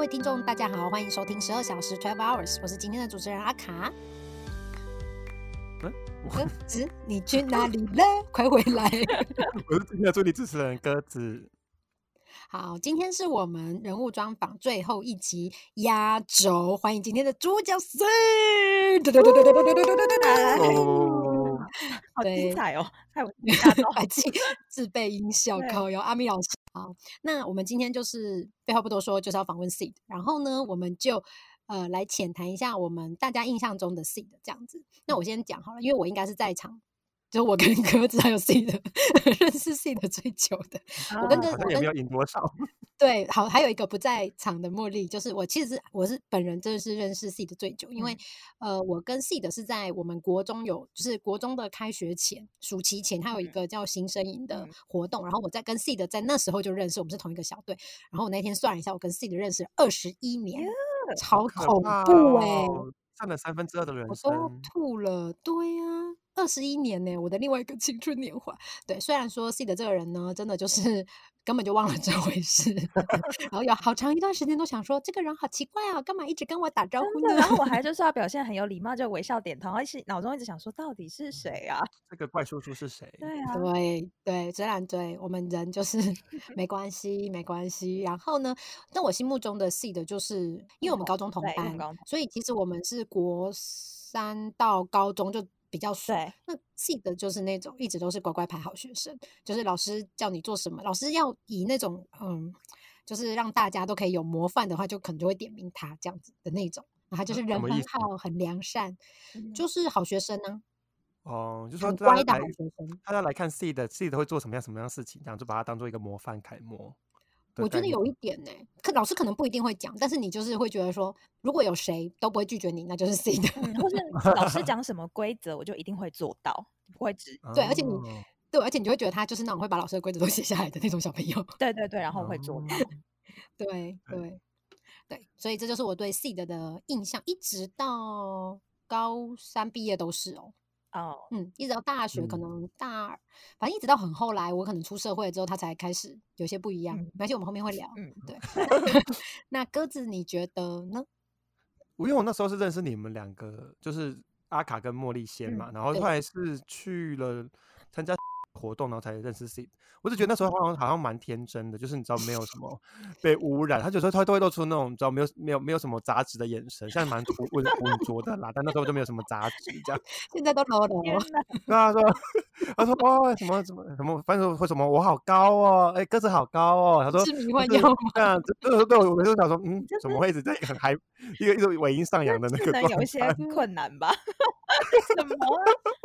各位听众，大家好，欢迎收听十二小时 Twelve Hours，我是今天的主持人阿卡。鸽 子，你去哪里了？快回来！我是今天的助理主持人鸽子。好，今天是我们人物专访最后一集压轴，欢迎今天的主角是。好精彩哦！太有压轴，自自备音效，靠有，阿米老师。好，那我们今天就是废话不多说，就是要访问 Seed，然后呢，我们就呃来浅谈一下我们大家印象中的 Seed 这样子。那我先讲好了，因为我应该是在场。就我跟鸽子还有 C 的 认识 C 的最久的，我跟啊鸽我跟好像也没有赢多少。对，好，还有一个不在场的茉莉，就是我其实是我是本人真的是认识 C 的最久，因为、呃，我跟 C 的是在我们国中有，就是国中的开学前，暑期前，它有一嗯。个叫新生营的嗯。活动，然后我在跟 C 的在那时候就认识，我们是同一个小队，然后我那天算了一下，我跟 C 的认识二十一年，超恐怖哎、哦占了三分之二的人我都生。吐了，对呀、二十一年呢、我的另外一个青春年华。对，虽然说 C 的这个人呢，真的就是 根本就忘了这回事，然后有好长一段时间都想说，这个人好奇怪啊，干嘛一直跟我打招呼，呢？然后我还 就是要表现很有礼貌，就微笑点头，然后一直脑中一直想说，到底是谁啊？这个怪叔叔是谁？对啊，对对，虽然对我们人就是没关系，没关系。然后呢，但我心目中的 C 的就是，因为我们高中同班所以其实我们是国三到高中就比较熟。对，那 C 的就是那种一直都是乖乖牌好学生，就是老师叫你做什么，老师要以那种嗯，就是让大家都可以有模范的话，就可能就会点名他这样子的那种。然后就是人很好，很良善，嗯就是好学生呢、哦，就说乖的好学生。大家来看 C 的 C 的会做什么样什么样的事情，这样就把它当做一个模范楷模的我觉得。有一点呢、可老师可能不一定会讲，但是你就是会觉得说，如果有谁都不会拒绝你，那就是 C 的。嗯，或是老师讲什么规则，我就一定会做到，不会只对而且你哦对，而且你就会觉得他就是那种会把老师的规则都写下来的那种小朋友。对对对，然后会做到。哦 对对对，所以这就是我对 C 的的印象，一直到高三毕业都是哦。哦，嗯，一直到大学，可嗯能大二，反正一直到很后来，我可能出社会之后，他才开始有些不一样。嗯没关系，我们后面会聊。嗯，对，那鸽子你觉得呢？因为我那时候是认识你们两个，就是阿卡跟茉莉先嘛，然后后来是去了参加活动，然后才认识 C。我就觉得那时候好像好像蛮天真的，就是你知道没有什么被污染，他有时候他都会露出那种你知道没有没有没有什么杂质的眼神，像蛮浑浑浑浊的啦，但那时候就没有什么杂质这样。现在都 low 了天哦。哪，那他说他说哇什么什么什么，反正说什么我好高哦，哎、个子好高哦，他说是迷幻就是药吗？对啊，这这对我我就想说，嗯，怎么会一直在很嗨，一个一个尾音上扬的那智个可能有一些？困难吧？什么啊？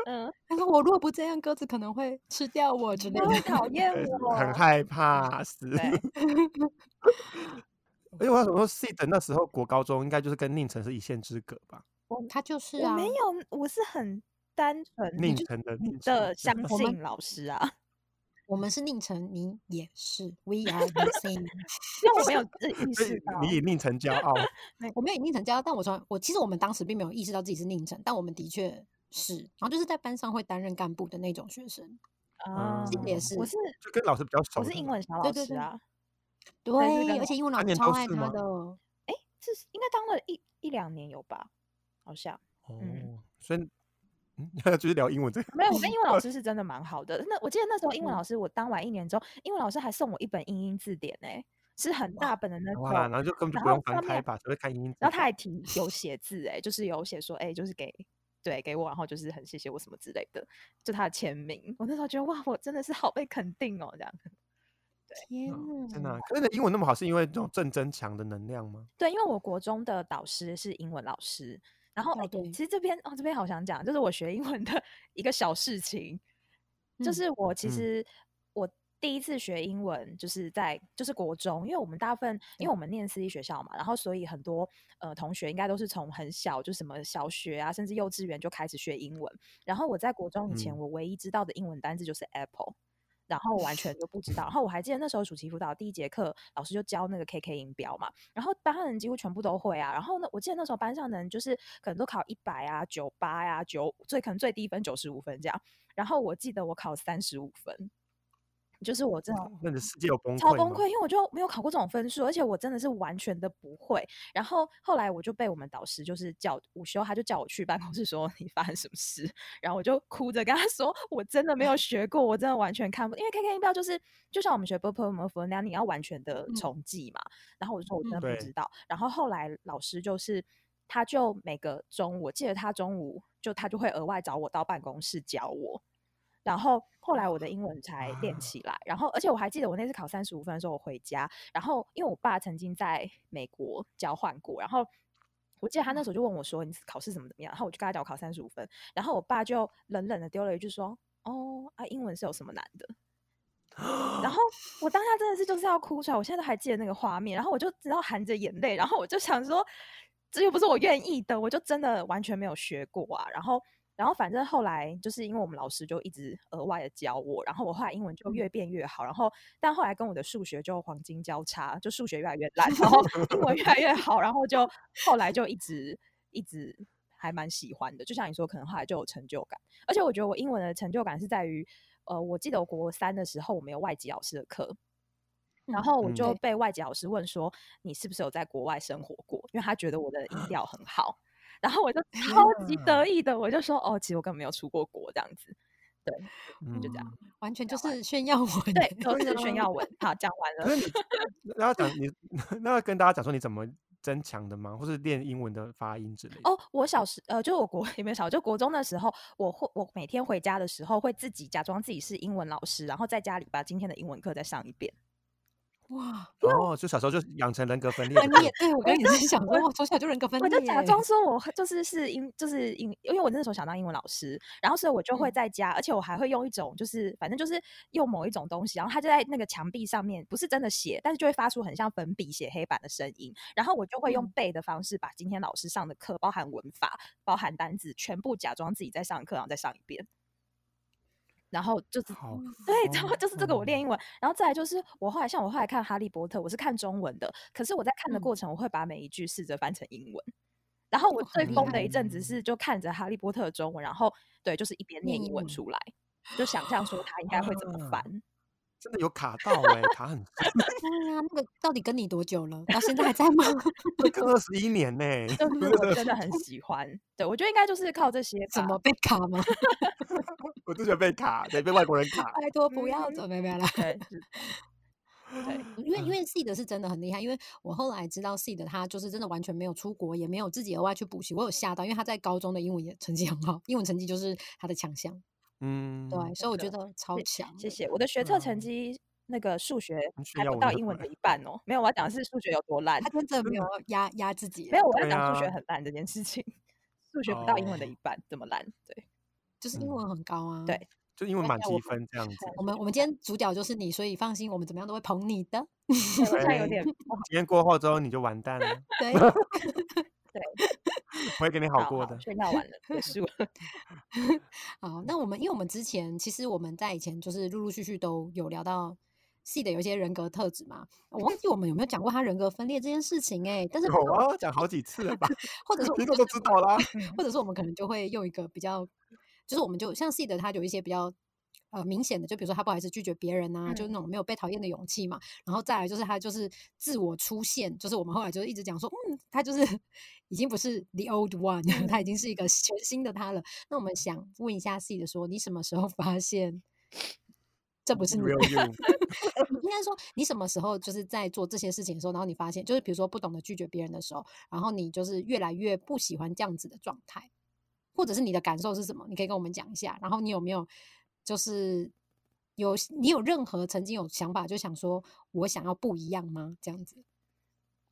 嗯，他说我如果不这样，鸽子可能会吃掉我之类的。他会讨厌我，很害怕死。对，而且我想说，C 的那时候国高中应该就是跟宁城是一线之隔吧？他就是啊，我没有，我是很单纯宁城的宁城的相 信老师啊，我们是宁城，你也是，We are the same。因为我没有意意识到，你以宁城骄傲，我没有以宁城交，但我从我其实我们当时并没有意识到自己是宁城，但我们的确是，然后就是在班上会担任干部的那种学生。啊这个也是我是就跟老师比较熟我。是英文小老师啊，对而且英文老师超爱他的。哎，这是应该当了一一两年有吧？好像哦嗯，所以嗯，就是聊英文这个。没有，我跟英文老师是真的蛮好的。那我记得那时候英文嗯老师，我当完一年之后，英文老师还送我一本英英字典呢、是很大本的那种。哇，然后就根本就不用翻开吧，只会看英英字然后他典还提有写字哎、就是有写说哎、就是给对给我，然后就是很谢谢我什么之类的，就他的签名。我那时候觉得哇，我真的是好被肯定哦，这样。天嗯真的啊呐，，可是你的英文那么好，是因为这种正增强的能量吗？对，因为我国中的导师是英文老师，然后、哎哦对其实这边哦这边好想讲，就是我学英文的 一个小事情，就嗯是我其嗯实、我第一次学英文就是在就是国中，因为我们大部分因为我们念私立学校嘛，然后所以很多呃同学应该都是从很小就什么小学啊，甚至幼稚园就开始学英文。然后我在国中以前，嗯我唯一知道的英文单字就是 apple。然后完全都不知道，然后我还记得那时候暑期辅导第一节课，老师就教那个 KK 音标嘛，然后班上人几乎全部都会啊。然后呢，我记得那时候班上的人就是可能都考一百啊、九八呀、九最可能最低分九十五分这样。然后我记得我考三十五分，就是我真的那你的世界有崩溃超崩溃，因为我就没有考过这种分数，而且我真的是完全的不会。然后后来我就被我们导师就是叫午休，他就叫我去办公室说你发生什么事，然后我就哭着跟他说我真的没有 学过，我真的完全看不，因为 K K 音标就是就像我们学 b p m f 那样，你要完全的嗯重记嘛。然后我就说我真的嗯不知道。然后后来老师就是。他就每个中午，我记得他中午就他就会额外找我到办公室教我，然后后来我的英文才练啊起来，然后而且我还记得我那次考三十五分的时候，我回家，然后因为我爸曾经在美国交换过，然后我记得他那时候就问我说：“你考试怎么怎么样？”然后我就跟他讲我考三十五分，然后我爸就冷冷的丢了一句说：“哦啊，英文是有什么难的？”然后 我当下真的是就是要哭出来，我现在都还记得那个画面，然后我就知道含着眼泪，然后我就想说，这又不是我愿意的，我就真的完全没有学过啊。然后，然后反正后来就是因为我们老师就一直额外的教我，然后我后来英文就越变越好，然后但后来跟我的数学就黄金交叉，就数学越来越烂，然后英文越来越好，然后就后来就一直一直还蛮喜欢的，就像你说，可能后来就有成就感，而且我觉得我英文的成就感是在于。呃，我记得我国三的时候，我们有外籍老师的课，然嗯后我嗯就被外籍老师问说：“你是不是有在国外生活过？”因为他觉得我的音调很好，然后我就超级啊得意的，我就说：“哦，其实我根本没有出过国，这样子。”对，嗯就这样。完全就是炫耀文。对，都是炫耀文。好，讲完了。可是你那要讲你 那要跟大家讲说你怎么增强的吗？或是练英文的发音之类的？哦，我小时呃，就我国 也没有小，就国中的时候，我会我每天回家的时候会自己假装自己是英文老师，然后在家里把今天的英文课再上一遍。哇，哦，就小时候就养成人格分裂的分课裂！对我刚 刚也是想说，我，从小就人格分裂我，就假装。说我就是是英就是英，因为我那时候想当英文老师，然后所以我就会嗯。在家，而且我还会用一种就是反正就是用某一种东西，然后它就在那个墙壁上面，不是真的写，但是就会发出很像粉笔写黑板的声音，然后我就会用嗯。背的方式把今天老师上的课，包含文法、包含单字，全部假装自己在上课，然后再上一遍。然后就是 对，然后就是这个我练哦英文，然后再来就是我后来像我后来看《哈利波特》，我是看中文的，可是我在看的嗯。过程，我会把每一句试着翻成英文。然后我最疯的一阵子是就看着《哈利波特》的中文，然后对，就是一边念英文文出来，就想象说他应该会怎么啊翻。真的有卡到哎、卡很深，对呀，那个到底跟你多久了？到现在还在吗？会跟二十一年呢、就是我真的很喜欢，对我觉得应该就是靠这些。怎么被卡吗？我就觉得被卡，对，被外国人卡。拜托不要走，没有没有啦。对，对，因为因为 C 的是真的很厉害，因为我后来知道 C 的他就是真的完全没有出国，也没有自己额外去补习，我有吓到，因为他在高中的英文也成绩很好，英文成绩就是他的强项，嗯，对，所以我的觉得超强的。谢谢。我的学测嗯成绩那个数学还不到英文的一半哦，没有，我要讲的是数学有多烂他。真的没有压压自己，没有，我要对讲数学啊很烂这件事情，数学不到英文的哦一半，这么烂？对，嗯就是英文很高啊。对就英文满积分这样子。我们我们今天主角就是你，所以放心，我们怎么样都会捧你的。现在有对点今天过后之后你就完蛋了，对 不会给你好过的。炫耀完了，结束了。好，那我们因为我们之前其实我们在以前就是陆陆续续都有聊到 C 的有一些人格特质嘛，我忘记我们有没有讲过他人格分裂这件事情哎、但是有啊，讲好几次了吧？或者是听众都知道啦。或者是我们可能就会用一个比较，就是我们就像 C 的他有一些比较。呃，明显的，就比如说他不好意思拒绝别人啊，就是那种没有被讨厌的勇气嘛。然后再来就是他就是自我出现，就是我们后来就是一直讲说，嗯，他就是 已经不是 the old one，、他已经是一个 全新的他了。那我们想问一下 C 的说，你什么时候发现这不是你 应该说，你什么时候就是在做这些事情的时候，然后你发现，就是比如说不懂得拒绝别人的时候，然后你就是越来越不喜欢这样子的状态，或者是你的感受是什么？你可以跟我们讲一下。然后你有没有就是有你有任何曾经有想法，就想说我想要不一样吗？这样子，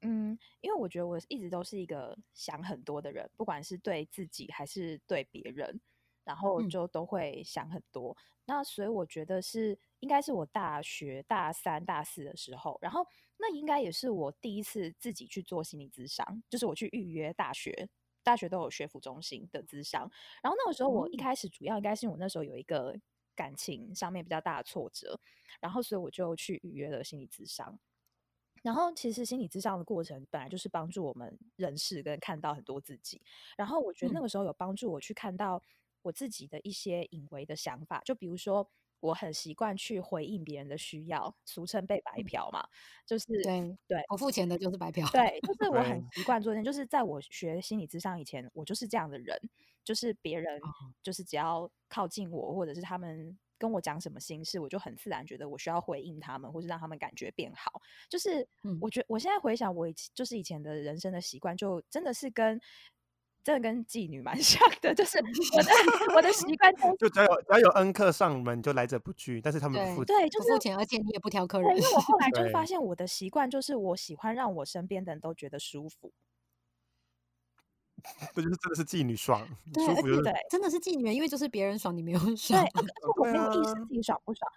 嗯，因为我觉得我一直都是一个想很多的人，不管是对自己还是对别人，然后嗯就都会想很多。那所以我觉得是应该是我大学大三、大四的时候，然后那应该也是我第一次自己去做心理咨商，就是我去预约大学。大学都有学府中心的咨商，然后那个时候我一哦开始主要应该是我那时候有一个感情上面比较大的挫折，然后所以我就去预约了心理咨商。然后其实心理咨商的过程本来就是帮助我们认识跟看到很多自己，然后我觉得那嗯个时候有帮助我去看到我自己的一些隐微的想法，就比如说我很习惯去回应别人的需要，俗称被白嫖嘛，就是对对我付钱的就是白嫖。对，就是我很习惯做这件，就是在我学心理咨商以前，我就是这样的人，就是别人哦就是只要靠近我，或者是他们跟我讲什么心事，我就很自然觉得我需要回应他们，或是让他们感觉变好。就是嗯我觉我现在回想我以前就是以前的人生的习惯，就真的是跟真的跟妓女蛮 像的，就是我的我的习惯就只要有只要有恩客上门，就来者不拒，但是他们付对，就付钱，而且你也不挑客对，人因。为我后来就发现我的习惯就是我喜欢让我身边的人都觉得舒服。这就是真的是妓女爽，对，而且舒服就是对真的是妓女，因为就是别人爽，你没有 对，爽。而而且我没有意识自己爽不爽，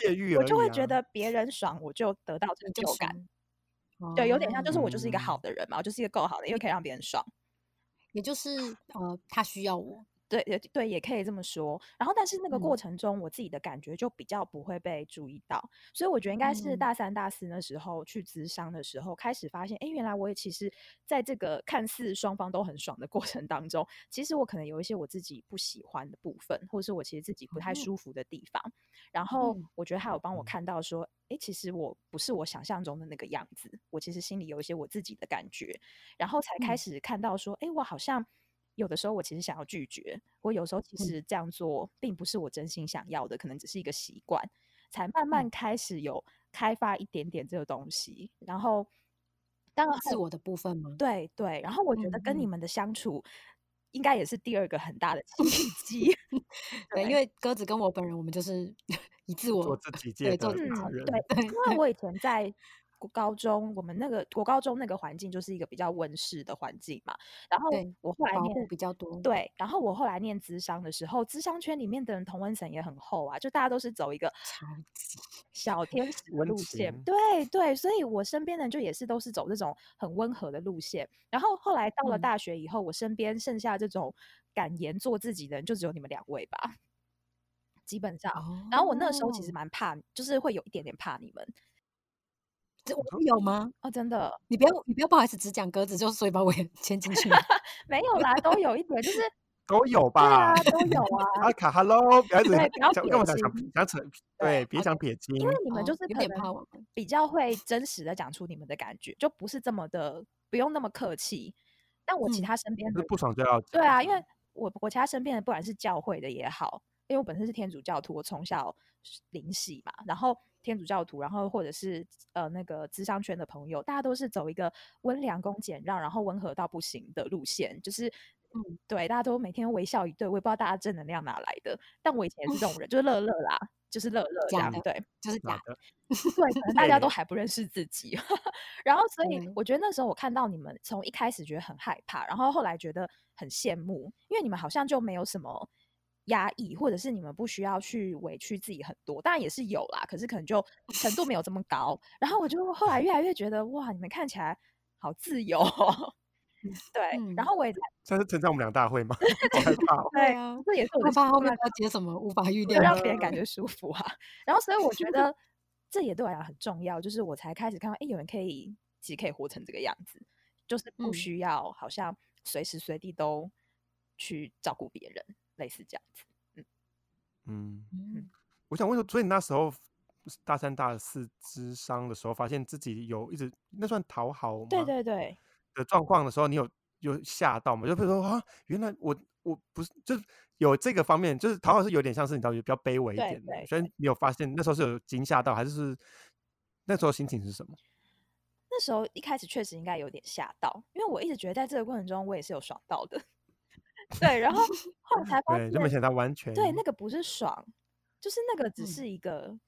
对，因为我我就会觉得别人爽，我就得到成你就就感。对，有点像就是我就是一个嗯好的人嘛，我就是一个够好的，因为可以让别人爽。也就是呃，他需要我。对也对，也可以这么说。然后，但是那个过嗯程中，我自己的感觉就比较不会被注意到，所以我觉得应该是嗯大三、大四那时候去咨商的时候，开始发现，哎，原来我也其实在这个看似双方都很爽的过程当中，其实我可能有一些我自己不喜欢的部分，或者是我其实自己不太哦舒服的地方。然后嗯我觉得还有帮我嗯看到说，哎，其实我不是我想象中的那个样子，我其实心里有一些我自己的感觉，然后才开嗯始看到说，哎，我好像。有的时候我其实想要拒绝，我有时候其嗯实这样做并不是我真心想要的，可能只是一个习惯，才慢慢嗯开始有开发一点点这个东西。然后，当然后自我的部分吗？对对，然后我觉得跟你们的相处，应该也是第二个很大的契 机。对，因为鸽子跟我本人，我们就是 以自我做自己界对做的自己。对，因为我以前在国高中，我们那个国高中那个环境就是一个比较温室的环境嘛。然后我后来念护比较多。对，然后我后来念资商的时候，资商圈里面的人同温层也很厚啊，就大家都是走一个小天使的路线，情对对，所以我身边的人就也是都是走这种很温和的路线。然后后来到了嗯大学以后，我身边剩下这种敢言做自己的人，就只有你们两位吧，基本上。然后我那个时候其实哦蛮怕，就是会有一点点怕你们这我们有吗？哦，真的你不要，你不要不好意思，只讲鸽子，就所以把我也 牵进去。没有啦，都有一点，就是 都有对吧啊，？都有啊。阿卡要一直对不要撇讲讲想清想扯，对，别想撇清。因为你们就是可能比较会真实的讲出你们的感觉，就不是这么的不用那么客气。但我其嗯他身边的不爽就要。对啊，因为我我其他身边的不管是教会的也好，因为我本身是天主教徒，我从小是灵洗嘛，然后天主教徒，然后或者是呃那个智商圈的朋友，大家都是走一个温良恭俭让，然后温和到不行的路线，就是嗯。对，大家都每天微笑一对，我也不知道大家正能量哪来的，但我以前也是这种人，就是乐乐啦，就是乐乐这样，对。就是假的，对，可能大家都对。还不认识自己，然后所以我觉得那时候我看到你们从一开始觉得很害怕，然后后来觉得很羡慕，因为你们好像就没有什么压抑，或者是你们不需要去委屈自己很多，当然也是有啦，可是可能就 程度没有这么高。然后我就后来越来越觉得哇，你们看起来好自由、哦，对，嗯然后我也在这是称赞我们两大会吗？好害怕哦。对啊，这也是我怕后面要接什么无法预料的。让别人感觉舒服啊。然后，所以我觉得这也对我来讲很重要，就是我才开始看到，哎，有人可以其实可以活成这个样子，就是不嗯需要好像随时随地都去照顾别人，类似这样子。嗯，嗯我想问说，所以你那时候大三、大四之商的时候，发现自己有一直那算讨好吗？对对对，的状况的时候，你有有吓到吗？就比如说啊，原来我我不是就是有这个方面，就是讨好是有点像是你知道比较卑微一对点的，对所以你有发现那时候是有惊吓到，还是是那时候心情是什么？那时候一开始确实应该有点吓到，因为我一直觉得在这个过程中我也是有爽到的。对，然后后来才发对，现，就没想到完全对，那个不是爽，就是那个只嗯是一个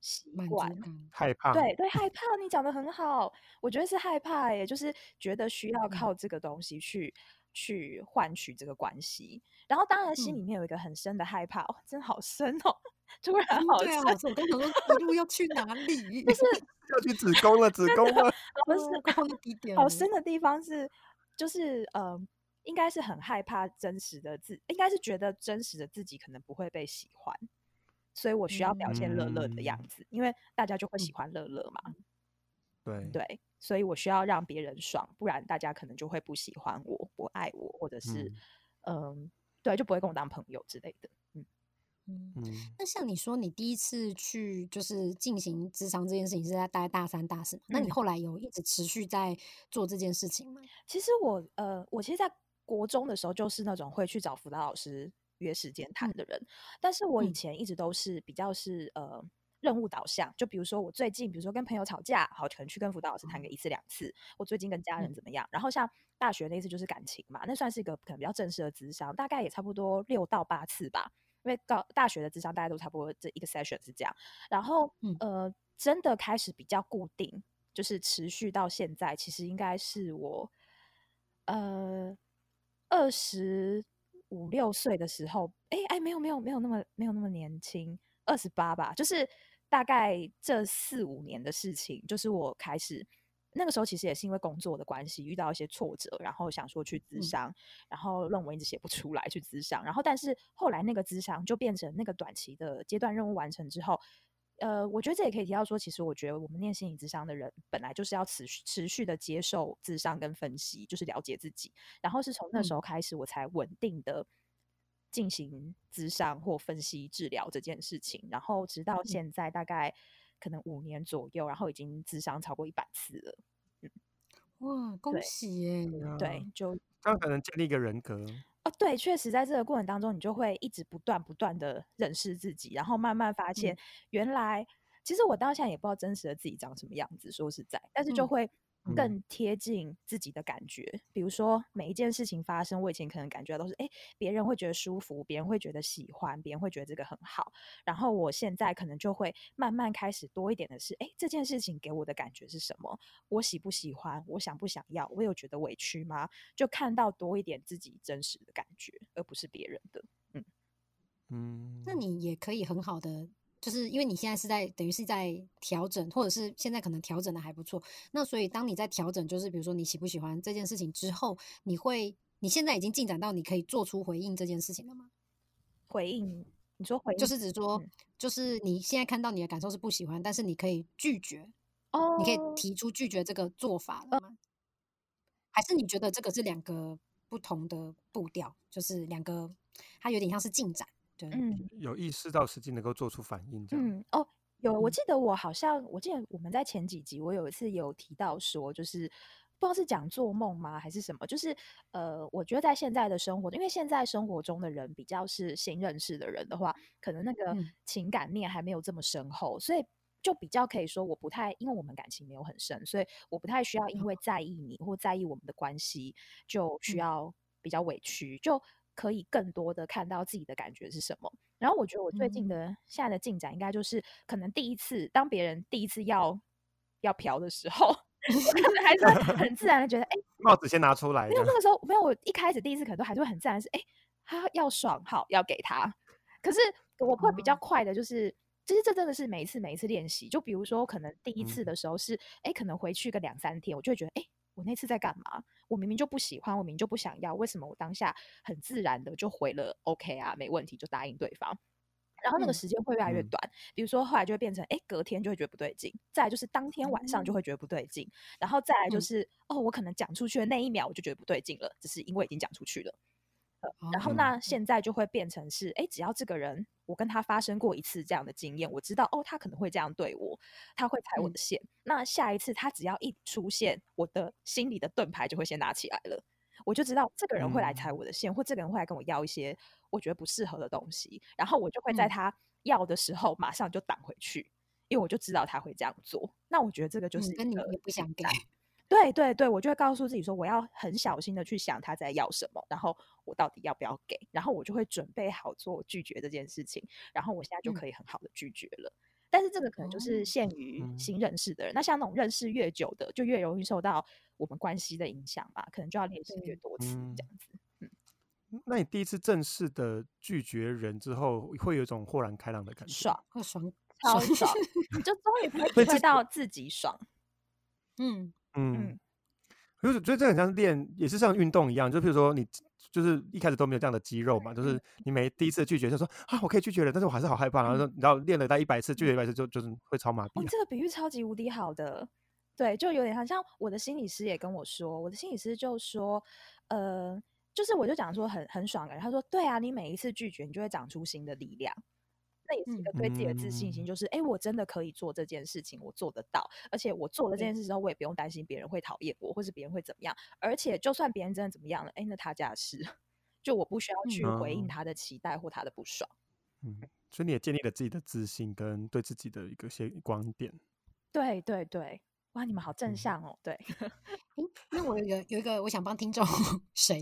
习惯。感。害怕，对对，害怕，你讲的很好，我觉得是害怕耶，就是觉得需要嗯靠这个东西去、去换取这个关系，然后当然心里嗯面有一个很深的害怕，哦，真好深哦，突然好对啊，深，老师，我刚想说这路要去哪里？就是要去子宫了，子宫了，不是哦快到那低点好深的地方是，就是呃，应该是很害怕真实的自，应该是觉得真实的自己可能不会被喜欢，所以我需要表现乐乐的样嗯子，因为大家就会喜嗯欢乐乐嘛。对对，所以我需要让别人爽，不然大家可能就会不喜欢我、不爱我，或者是嗯嗯、对，就不会跟我当朋友之类的。嗯，嗯，嗯，那像你说，你第一次去就是进行智商这件事情是在大概大三、大四嘛，那你嗯后来有一直持续在做这件事情吗？其实我呃，我其实，在国中的时候就是那种会去找辅导老师约时间谈嗯的人，但是我以嗯前一直都是比较是呃任务导向，就比如说我最近，比如说跟朋友吵架，好，可能去跟辅导老师谈个一次两次。我最近跟家人嗯怎么样？然后像大学那次就是感情嘛，那算是一个可能比较正式的咨商，大概也差不多六到八次吧。因为高大学的智商大概都差不多这一个 session 是这样，然后、嗯呃，真的开始比较固定，就是持续到现在，其实应该是我呃二十五六岁的时候，哎哎，没有没有没有那么没有那么年轻，二十八吧，就是大概这四五年的事情，就是我开始。那个时候其实也是因为工作的关系，遇到一些挫折，然后想说去咨嗯商，然后论文一直写不出来去咨商，然后但是后来那个咨商就变成那个短期的阶段任务完成之后，呃，我觉得这也可以提到说，其实我觉得我们念心理智商的人本来就是要持续持续的接受智商跟分析，就是了解自己，然后是从那时嗯。候开始，我才稳定的进行咨商或分析治疗这件事情，然后直到嗯。现在大概可能五年左右，然后已经智商超过一百次了，哇，恭喜耶！对，就这样才能建立一个人格。哦，对，确实在这个过程当中，你就会一直不断不断的认识自己，然后慢慢发现，原来其实我到现在也不知道真实的自己长什么样子，说实在，但是就嗯。会嗯更贴近自己的感觉。比如说每一件事情发生，我以前可能感觉到都是，哎，别人会觉得舒服，别人会觉得喜欢，别人会觉得这个很好，然后我现在可能就会慢慢开始多一点的是，哎，这件事情给我的感觉是什么？我喜不喜欢？我想不想要？我有觉得委屈吗？就看到多一点自己真实的感觉，而不是别人的。嗯嗯，那你也可以很好的，就是因为你现在是在等于是在调整，或者是现在可能调整的还不错。那所以当你在调整，就是比如说你喜不喜欢这件事情之后，你会你现在已经进展到你可以做出回应这件事情了吗？回应，你说回应就是指说嗯，就是你现在看到你的感受是不喜欢，但是你可以拒绝，哦，你可以提出拒绝这个做法了吗？还是你觉得这个是两个不同的步调，就是两个它有点像是进展？对，嗯。有意识到实际能够做出反应，这样。嗯哦，有，我嗯。记得我好像，我记得我们在前几集，我有一次有提到说，就是不知道是讲做梦吗，还是什么，就是呃，我觉得在现在的生活，因为现在生活中的人比较是新认识的人的话，可能那个嗯。情感面还没有这么深厚，所以。就比较可以说，我不太，因为我们感情没有很深，所以我不太需要因为在意你或在意我们的关系，就需嗯。要比较委屈，就可以更多的看到自己的感觉是什么。然后我觉得我最近嗯的现在的进展，应该就是可能第一次当别人第一次要要嫖的时候，我 可能还是会很自然的觉得，哎、帽子先拿出来，没有那个时候没有，我一开始第一次可能都还是会很自然是，哎、他要爽，好要给他。可是我会比较哦快的，就是。其实这真的是每一次每一次练习，就比如说，可能第一次嗯的时候是，哎、可能回去个两三天，我就会觉得，哎、我那次在干嘛？我明明就不喜欢，我明明就不想要，为什么我当下很自然的就回了 OK 啊，没问题，就答应对方。然后那个嗯时间会越来越嗯短，比如说后来就会变成，哎，隔天就会觉得不对劲，再来就是当天晚上就哦会觉得不对劲，然后再来就嗯是，哦，我可能讲出去的那一秒我就觉得不对劲了，只是因为已经讲出去了。呃然后哦那。现在就会变成是，哎，只要这个人我跟他发生过一次这样的经验，我知道哦，他可能会这样对我，他会踩我嗯的。线。那下一次他只要一出现，我的心里的盾牌就会先拿起来了，我就知道这个人会来踩嗯。我的线，或这个人会来跟我要一些我觉得不适合的东西，然后我就会在嗯。他要的时候马上就挡回去，因为我就知道他会这样做。那我觉得这个就嗯是跟你也不想给对对对，我就会告诉自己说，我要很小心的去想他在要什么，然后我到底要不要给，然后我就会准备好做拒绝这件事情，然后我现在就嗯可以很好的拒绝了。但是这个可能就哦是限于嗯新认识的人，那像那种认识越久的，就越容易受到我们关系的影响吧，可能就要练习越多次嗯这样子。那你第一次正式的拒绝人之后，会有一种豁然开朗的感觉。爽，会爽超爽爽，你 就终于不会所以这体会到自己爽。嗯嗯嗯，可是我觉得这很像是练，也是像运动一样，就比如说你就是一开始都没有这样的肌肉嘛，就是你每第一次拒绝就说啊，我可以拒绝了，但是我还是好害怕，然后说你知道练了大概一百次，拒绝一百次就就是会超麻哦，痹啊。这个比喻超级无敌好的，对，就有点像像我的心理师也跟我说，我的心理师就说，呃，就是我就讲说很很爽的，他说，对啊，你每一次拒绝，你就会长出新的力量。那也是一个对自己的自信心，嗯。就是哎，诶我真的可以做这件事情，我做得到，而且我做了这件事之后，我也不用担心别人会讨厌我，或是别人会怎么样，而且就算别人真的怎么样了，哎，那他家的事，就我不需要去回应嗯。他的期待或他的不爽。嗯，所以你也建立了自己的自信跟对自己的一个些观点。对对对，哇，你们好正嗯向哦，对，诶那我有有一个，我想帮听众 谁？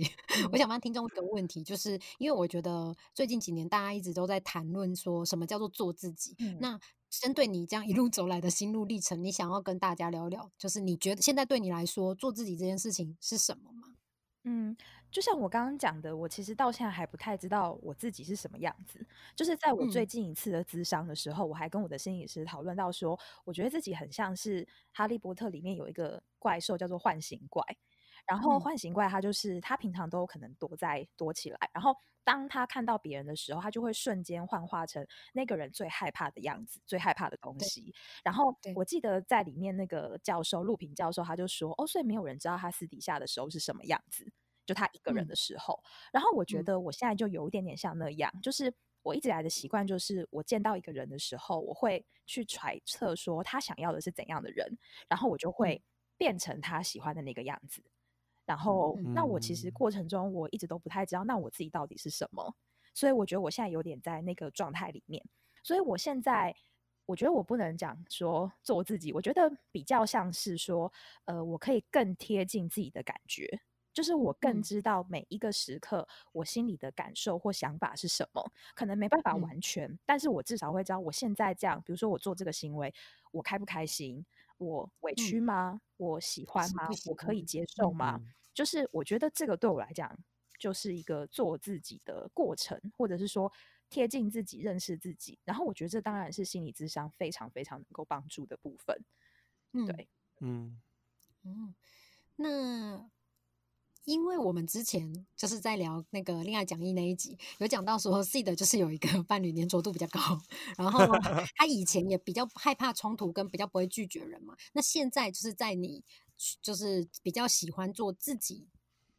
我嗯想帮听众一个问题，就是因为我觉得最近几年大家一直都在谈论说什么叫做做自己。嗯那针对你这样一路走来的心路历程，你想要跟大家聊聊，就是你觉得现在对你来说做自己这件事情是什么吗？嗯，就像我刚刚讲的，我其实到现在还不太知道我自己是什么样子。就是在我最嗯近一次的咨商的时候，我还跟我的心理师讨论到说，我觉得自己很像是《哈利波特》里面有一个怪兽叫做幻形怪。然后嗯幻形怪它就是它平常都可能躲在躲起来，然后当他看到别人的时候，他就会瞬间幻化成那个人最害怕的样子，最害怕的东西。然后我记得在里面那个教授陆平教授他就说，哦，所以没有人知道他私底下的时候是什么样子，就他一个人嗯的时候。然后我觉嗯得我现在就有一点点像那样，就是我一直来的习惯就是，我见到一个人的时候，我会去揣测说他想要的是怎样的人，然后我就会变成他喜欢的那个样子。然后，那我其实嗯过程中我一直都不太知道，那我自己到底是什么。所以我觉得我现在有点在那个状态里面。所以我现在，我觉得我不能讲说做自己，我觉得比较像是说，呃，我可以更贴近自己的感觉，就是我更嗯知道每一个时刻我心里的感受或想法是什么。可能没办法嗯完全，但是我至少会知道我现在这样，比如说我做这个行为，我开不开心，我委屈吗？我喜欢吗喜？喜我可以接受吗？嗯就是我觉得这个对我来讲，就是一个做自己的过程，或者是说贴近自己、认识自己。然后我觉得这当然是心理智商非常非常能够帮助的部分。嗯，对嗯嗯，那因为我们之前就是在聊那个恋爱讲义那一集，有讲到说 C 的就是有一个 伴侣粘着度比较高，然后 他以前也比较害怕冲突，跟比较不会拒绝人嘛。那现在就是在你就是比较喜欢做自己。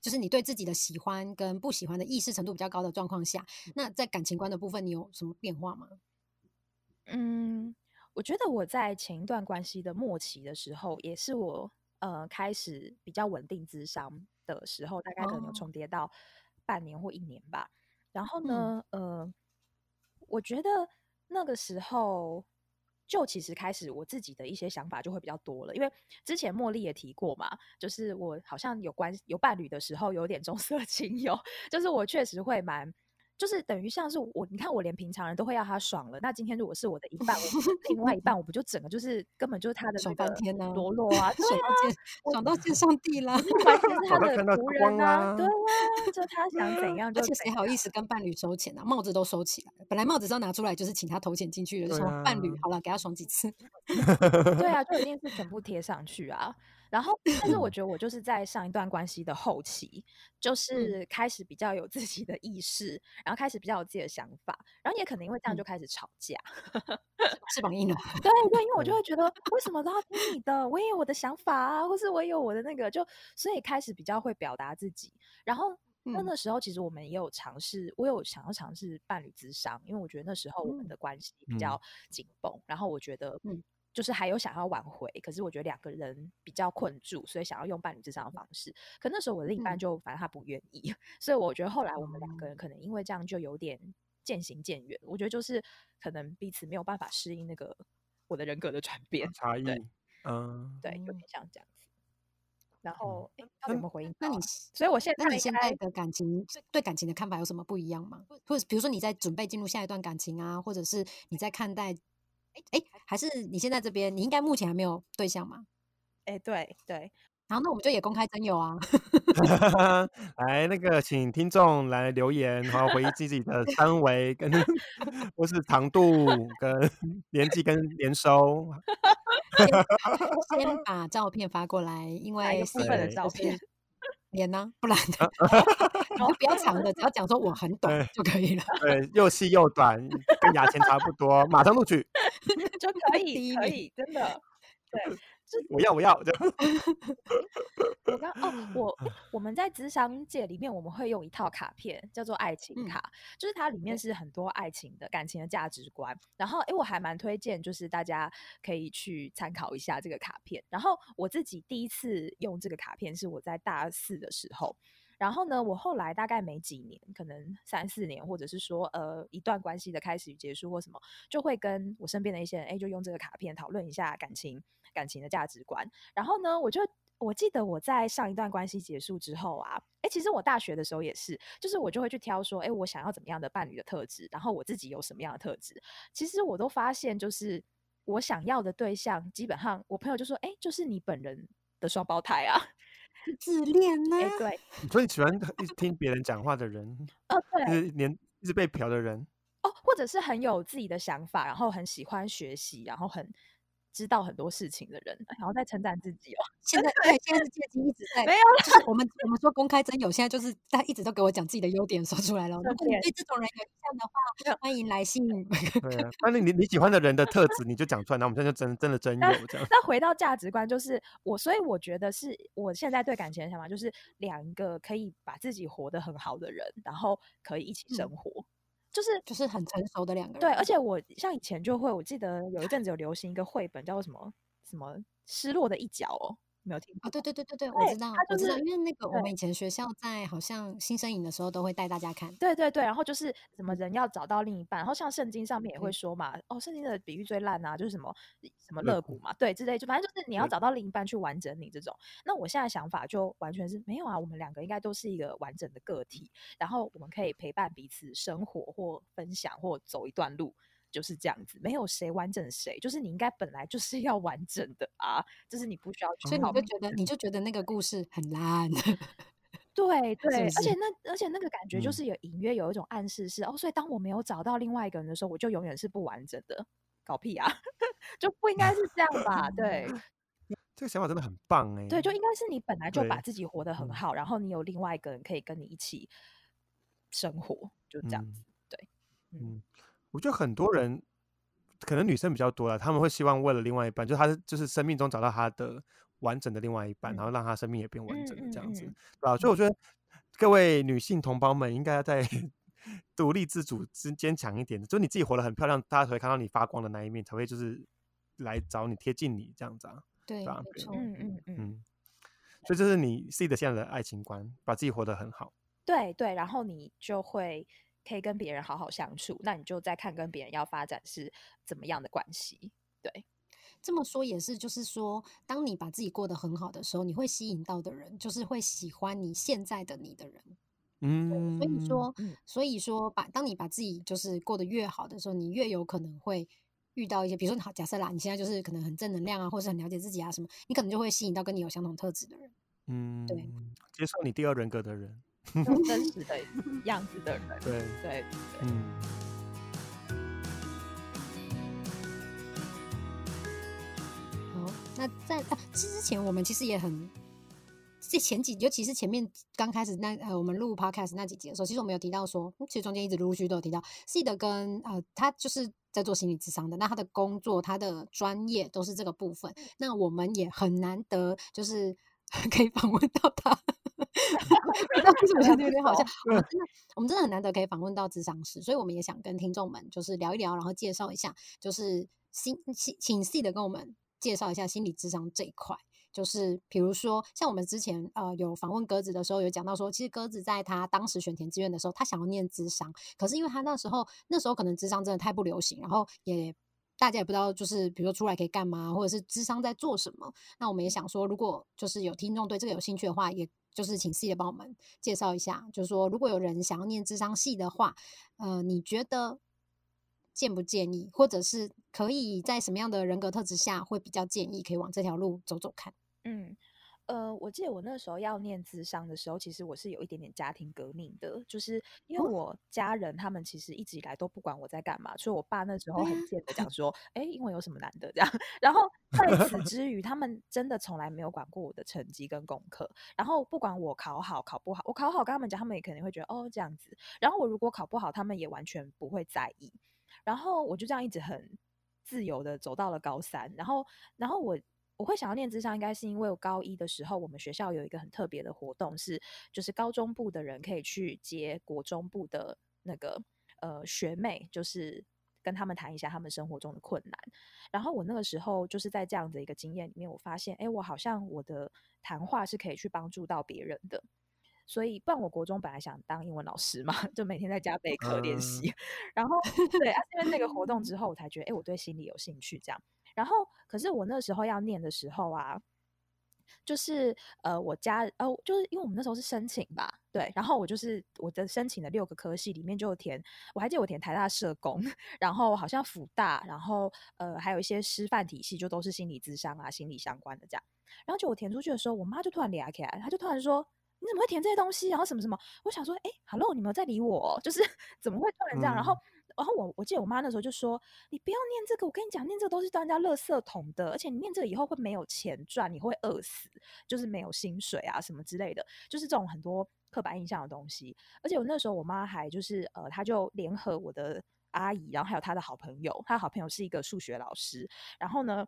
就是你对自己的喜欢跟不喜欢的意识程度比较高的状况下，那在感情观的部分，你有什么变化吗？嗯，我觉得我在前一段关系的末期的时候，也是我呃开始比较稳定智商的时候，大概可能有哦重叠到半年或一年吧。然后嗯呢，呃，我觉得那个时候就其实开始我自己的一些想法就会比较多了，因为之前茉莉也提过嘛，就是我好像有关有伴侣的时候有点重色轻友，就是我确实会蛮。就是等于像是我，你看我连平常人都会要他爽了，那今天如果是我的一半，我 另外一半，我不就整个就是根本就是他的那爽翻天啊裸露啊，对 爽到见爽到见上帝啦！完全是他的仆人啊，啊对啊，就他想怎 样就而且。谁好意思跟伴侣收钱啊？帽子都收起来了，本来帽子是要拿出来，就是请他投钱进去的，就对说伴侣啊好了，给他爽几次。对啊，就一定是全部贴上去啊。然后，但是我觉得我就是在上一段关系的后期，就是开始比较有自己的意识，然后开始比较有自己的想法，然后也可能因为这样就开始吵架。翅膀硬了，对对，因为我就对会觉得为什么都要听你的？我也有我的想法啊，或是我也有我的那个，就所以开始比较会表达自己。然后那嗯那时候其实我们也有尝试，我有想要尝试伴侣智商，因为我觉得那时候我们嗯的关系比嗯较紧绷，然后我觉得嗯就是还有想要挽回，可是我觉得两个人比较困住，所以想要用伴侣智商的方式。可那时候我的另一半嗯就反正他不愿意，所以我觉得后来我们两个哦人可能因为这样就有点渐行渐远。我觉得就是可能彼此没有办法适应那个我的人格的转变，差异对，嗯，对，有哦点像这样子。然后，诶到底有那没有回应那你？所以我现在那你现在的感情对感情的看法有什么不一样吗？或者比如说你在准备进入下一段感情啊，或者是你在看待，哎哎，还是你现在这边你应该目前还没有对象嘛？哎，对对，然后那我们就也公开征友啊。来，那个请听众来留言，然后回忆自己的三围跟或是长度跟年纪跟年收。先先把照片发过来，因为哪一个部 C 分的照片？脸呢、不然的 你就不要长的，只要讲说我很短就可以了。对，又细又短，跟牙签差不多，马上录取。就可以可以，真的。对，我要我要这样。我刚哦，我我们在职商界里面，我们会用一套卡片叫做爱情嗯卡，就是它里面是很多爱情的感情的价值观。然后，诶，我还蛮推荐，就是大家可以去参考一下这个卡片。然后我自己第一次用这个卡片是我在大四的时候。然后呢，我后来大概没几年，可能三四年，或者是说呃一段关系的开始与结束或什么，就会跟我身边的一些人，哎，就用这个卡片讨论一下感情感情的价值观。然后呢，我就我记得我在上一段关系结束之后啊，哎，其实我大学的时候也是，就是我就会去挑说，哎，我想要怎么样的伴侣的特质，然后我自己有什么样的特质。其实我都发现，就是我想要的对象，基本上我朋友就说，哎，就是你本人的双胞胎啊。自恋呢？哎，对，所以喜欢一直听别人讲话的人，哦，就对，是连一直被嫖的人。哦，或者是很有自己的想法，然后很喜欢学习，然后很知道很多事情的人，然后在称赞自己哦。现在对，现在是借机一直在没有就是我们我们说公开真友，现在就是他一直都给我讲自己的优点说出来了。如果你对对这种人有印象的话，欢迎来信。对啊，反正你你喜欢的人的特质，你就讲出来，那我们现在就真真的真有这样。那回到价值观，就是我，所以我觉得是我现在对感情的想法，就是两个可以把自己活得很好的人，然后可以一起生嗯活，就是就是很成熟的两个人。对。而且我像以前就会，我记得有一阵子有流行一个绘本，叫做什么什么失落的一角哦，没有听过啊，对对对对对，我知道我知道，是因为那个我们以前学校在好像新生营的时候都会带大家看。对对对，然后就是什么人要找到另一半，然后像圣经上面也会嗯说嘛，哦，圣经的比喻最烂啊，就是什么什么乐谷嘛，对，之类，就反正就是你要找到另一半去完整你这种。那我现在想法就完全是没有啊，我们两个应该都是一个完整的个体，然后我们可以陪伴彼此生活或分享或走一段路。就是这样子，没有谁完整谁，就是你应该本来就是要完整的啊，就是你不需要去所以你就觉得，你就觉得那个故事很烂，对对，而且那而且那个感觉就嗯是有隐约有一种暗示是哦，所以当我没有找到另外一个人的时候，我就永远是不完整的，搞屁啊，就不应该是这样吧？对 这个想法真的很棒哎。对，就应该是你本来就把自己活得很嗯好，然后你有另外一个人可以跟你一起生活，就这样嗯子。对，嗯，我觉得很多人可能女生比较多了，他们会希望为了另外一半，就他就是生命中找到他的完整的另外一半，然后让他生命也变完整的这样子，嗯嗯嗯对吧？所以我觉得各位女性同胞们应该要在 独立自主、之坚强一点，就你自己活得很漂亮，大家才会看到你发光的那一面，才会就是来找你、贴近你这样子啊。对，啊嗯嗯，嗯，所以这是你自己的现在的爱情观，把自己活得很好。对对，然后你就会可以跟别人好好相处，那你就再看跟别人要发展是怎么样的关系。对，这么说也是，就是说，当你把自己过得很好的时候，你会吸引到的人，就是会喜欢你现在的你的人。嗯，所以说，嗯所以说把当你把自己就是过得越好的时候，你越有可能会遇到一些，比如说好假设啦，你现在就是可能很正能量啊，或是很了解自己啊什么，你可能就会吸引到跟你有相同特质的人。嗯，对接受你第二人格的人，有 真实的 样子的人。对，对，嗯。好，那在啊，之前我们其实也很，这前几，尤其是前面刚开始那呃，我们录 podcast 那几集的时候，其实我们有提到说，嗯其实中间一直陆陆续续都有提到 C 的跟呃，他就是在做心理智商的，那他的工作、他的专业都是这个部分，那我们也很难得就是 可以访问到他。不知道为什么觉得有点好笑，我们真的我们真的很难得可以访问到智商师，所以我们也想跟听众们就是聊一聊，然后介绍一下，就是心请请 C 的跟我们介绍一下心理智商这一块。就是比如说，像我们之前呃有访问鸽子的时候，有讲到说，其实鸽子在他当时选填志愿的时候，他想要念智商，可是因为他那时候那时候可能智商真的太不流行，然后也大家也不知道，就是比如说出来可以干嘛，或者是智商在做什么。那我们也想说，如果就是有听众对这个有兴趣的话，也就是请 C 的帮我们介绍一下，就是说如果有人想要念智商系的话，呃，你觉得建不建议，或者是可以在什么样的人格特质下会比较建议可以往这条路走走看？嗯，呃，我记得我那时候要念智商的时候，其实我是有一点点家庭革命的，就是因为哦我家人他们其实一直以来都不管我在干嘛，所以我爸那时候很 贱的讲说，哎，英文有什么难的这样。然后在此 之余，他们真的从来没有管过我的成绩跟功课，然后不管我考好考不好，我考好跟他们讲，他们也肯定会觉得哦这样子。然后我如果考不好，他们也完全不会在意。然后我就这样一直很自由的走到了高三，然后然后我我会想要念智商，应该是因为我高一的时候，我们学校有一个很特别的活动，是就是高中部的人可以去接国中部的那个呃学妹，就是跟他们谈一下他们生活中的困难。然后我那个时候就是在这样的一个经验里面，我发现，哎，我好像我的谈话是可以去帮助到别人的。所以，不然我国中本来想当英文老师嘛，就每天在家备课练习。然后，对啊，因为那个活动之后，我才觉得，哎，我对心理有兴趣这样。然后，可是我那时候要念的时候啊，就是呃，我家哦，就是因为我们那时候是申请吧，对。然后我就是我的申请的六个科系里面就填，我还记得我填台大社工，然后好像辅大，然后呃，还有一些师范体系，就都是心理咨商啊、心理相关的这样。然后就我填出去的时候，我妈就突然俩起来，她就突然说。你怎么会填这些东西？然后什么什么？我想说，哎，Hello，你没有在理我？就是 怎么会突然这样？然后，然后我我记得我妈那时候就说：“你不要念这个，我跟你讲，念这个都是当人家垃圾桶的，而且你念这个以后会没有钱赚，你会饿死，就是没有薪水啊什么之类的，就是这种很多刻板印象的东西。而且我那时候我妈还就是呃，她就联合我的阿姨，然后还有她的好朋友，她的好朋友是一个数学老师，然后呢。”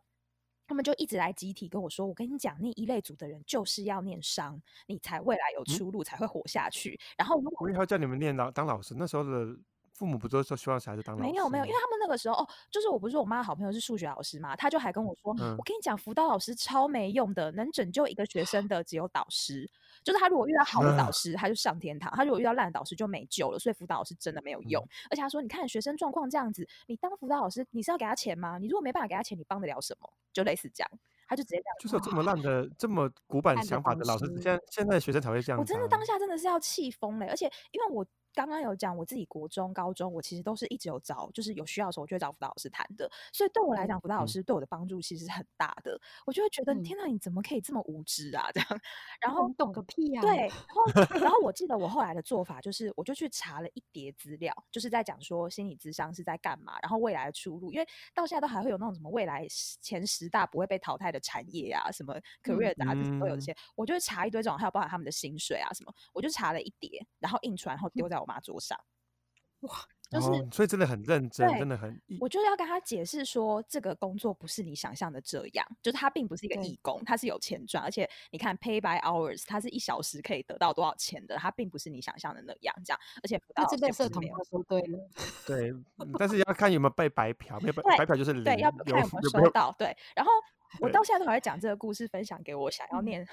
他们就一直来集体跟我说：“我跟你讲，念一类组的人就是要念商，你才未来有出路，才会活下去。”然后如果，我以后叫你们念老当老师，那时候的。父母不都说希望小孩子当老师？没有没有，因为他们那个时候哦，就是我不是说我妈的好朋友是数学老师嘛，他就还跟我说，我跟你讲，辅导老师超没用的，能拯救一个学生的只有导师，就是他如果遇到好的导师，他就上天堂；他如果遇到烂的导师就没救了。所以辅导老师真的没有用。而且他说，你看学生状况这样子，你当辅导老师，你是要给他钱吗？你如果没办法给他钱，你帮得了什么？就类似这样，他就直接这样。就是有这么烂的、这么古板想法的老师，现在现在学生才会这样。我真的当下真的是要气疯了，而且因为我。刚刚有讲我自己国中、高中，我其实都是一直有找，就是有需要的时候，我就会找辅导老师谈的。所以对我来讲，辅导老师对我的帮助其实是很大的。我就会觉得，天哪，你怎么可以这么无知啊？这样，然后懂个屁呀！对，然后然后我记得我后来的做法就是，我就去查了一叠资料，就是在讲说心理智商是在干嘛，然后未来的出路。因为到现在都还会有那种什么未来前十大不会被淘汰的产业啊，什么 career 杂志都有这些，我就查一堆这种，还有包含他们的薪水啊什么，我就查了一叠，然后印出来，然后丢在我妈桌上。哇，就是，所以真的很认真，真的很。我就要跟他解释说，这个工作不是你想象的这样，就是他并不是一个义工，他是有钱赚，而且你看 pay by hours，他是一小时可以得到多少钱的，他并不是你想象的那样，这样，而且被社同他说对了，对，但是要看有没有被白嫖，被白嫖就是对，要看有没有收到，对。然后我到现在都还在讲这个故事，分享给我想要念。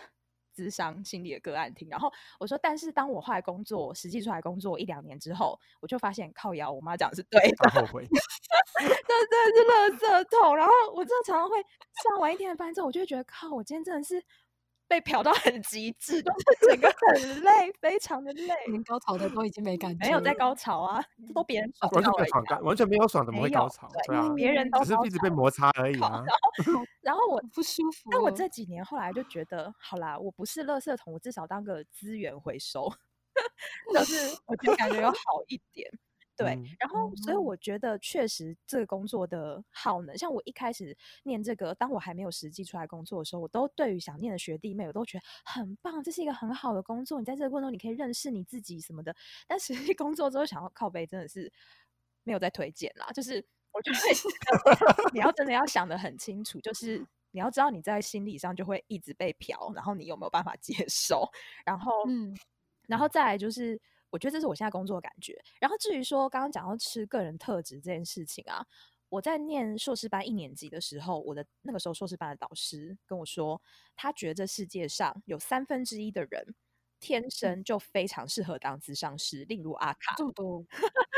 智商心理的个案听，然后我说，但是当我后来工作，实际出来工作一两年之后，我就发现靠摇，我妈讲的是对的，后悔，这真的是垃圾桶。然后我真的常常会上完一天的班之后，我就会觉得靠，我今天真的是。被嫖到很极致，就是整个很累，非常的累。连高潮的都已经没感觉，没有在高潮啊，这都别人爽，完全没爽，完全没有爽，怎么会高潮？对啊，别人都只是一直被摩擦而已啊。然后我不舒服，但我这几年后来就觉得，好啦，我不是垃圾桶，我至少当个资源回收，就是我就感觉有好一点。对，然后所以我觉得确实这个工作的耗能，像我一开始念这个，当我还没有实际出来工作的时候，我都对于想念的学弟妹，我都觉得很棒，这是一个很好的工作。你在这个过程中，你可以认识你自己什么的。但实际工作之后，想要靠背真的是没有在推荐啦。就是 我觉得你要真的要想的很清楚，就是你要知道你在心理上就会一直被嫖，然后你有没有办法接受？然后嗯，然后再来就是。我觉得这是我现在工作的感觉。然后至于说刚刚讲到吃个人特质这件事情啊，我在念硕士班一年级的时候，我的那个时候硕士班的导师跟我说，他觉得这世界上有三分之一的人。天生就非常适合当咨商师，例如阿卡。这么多，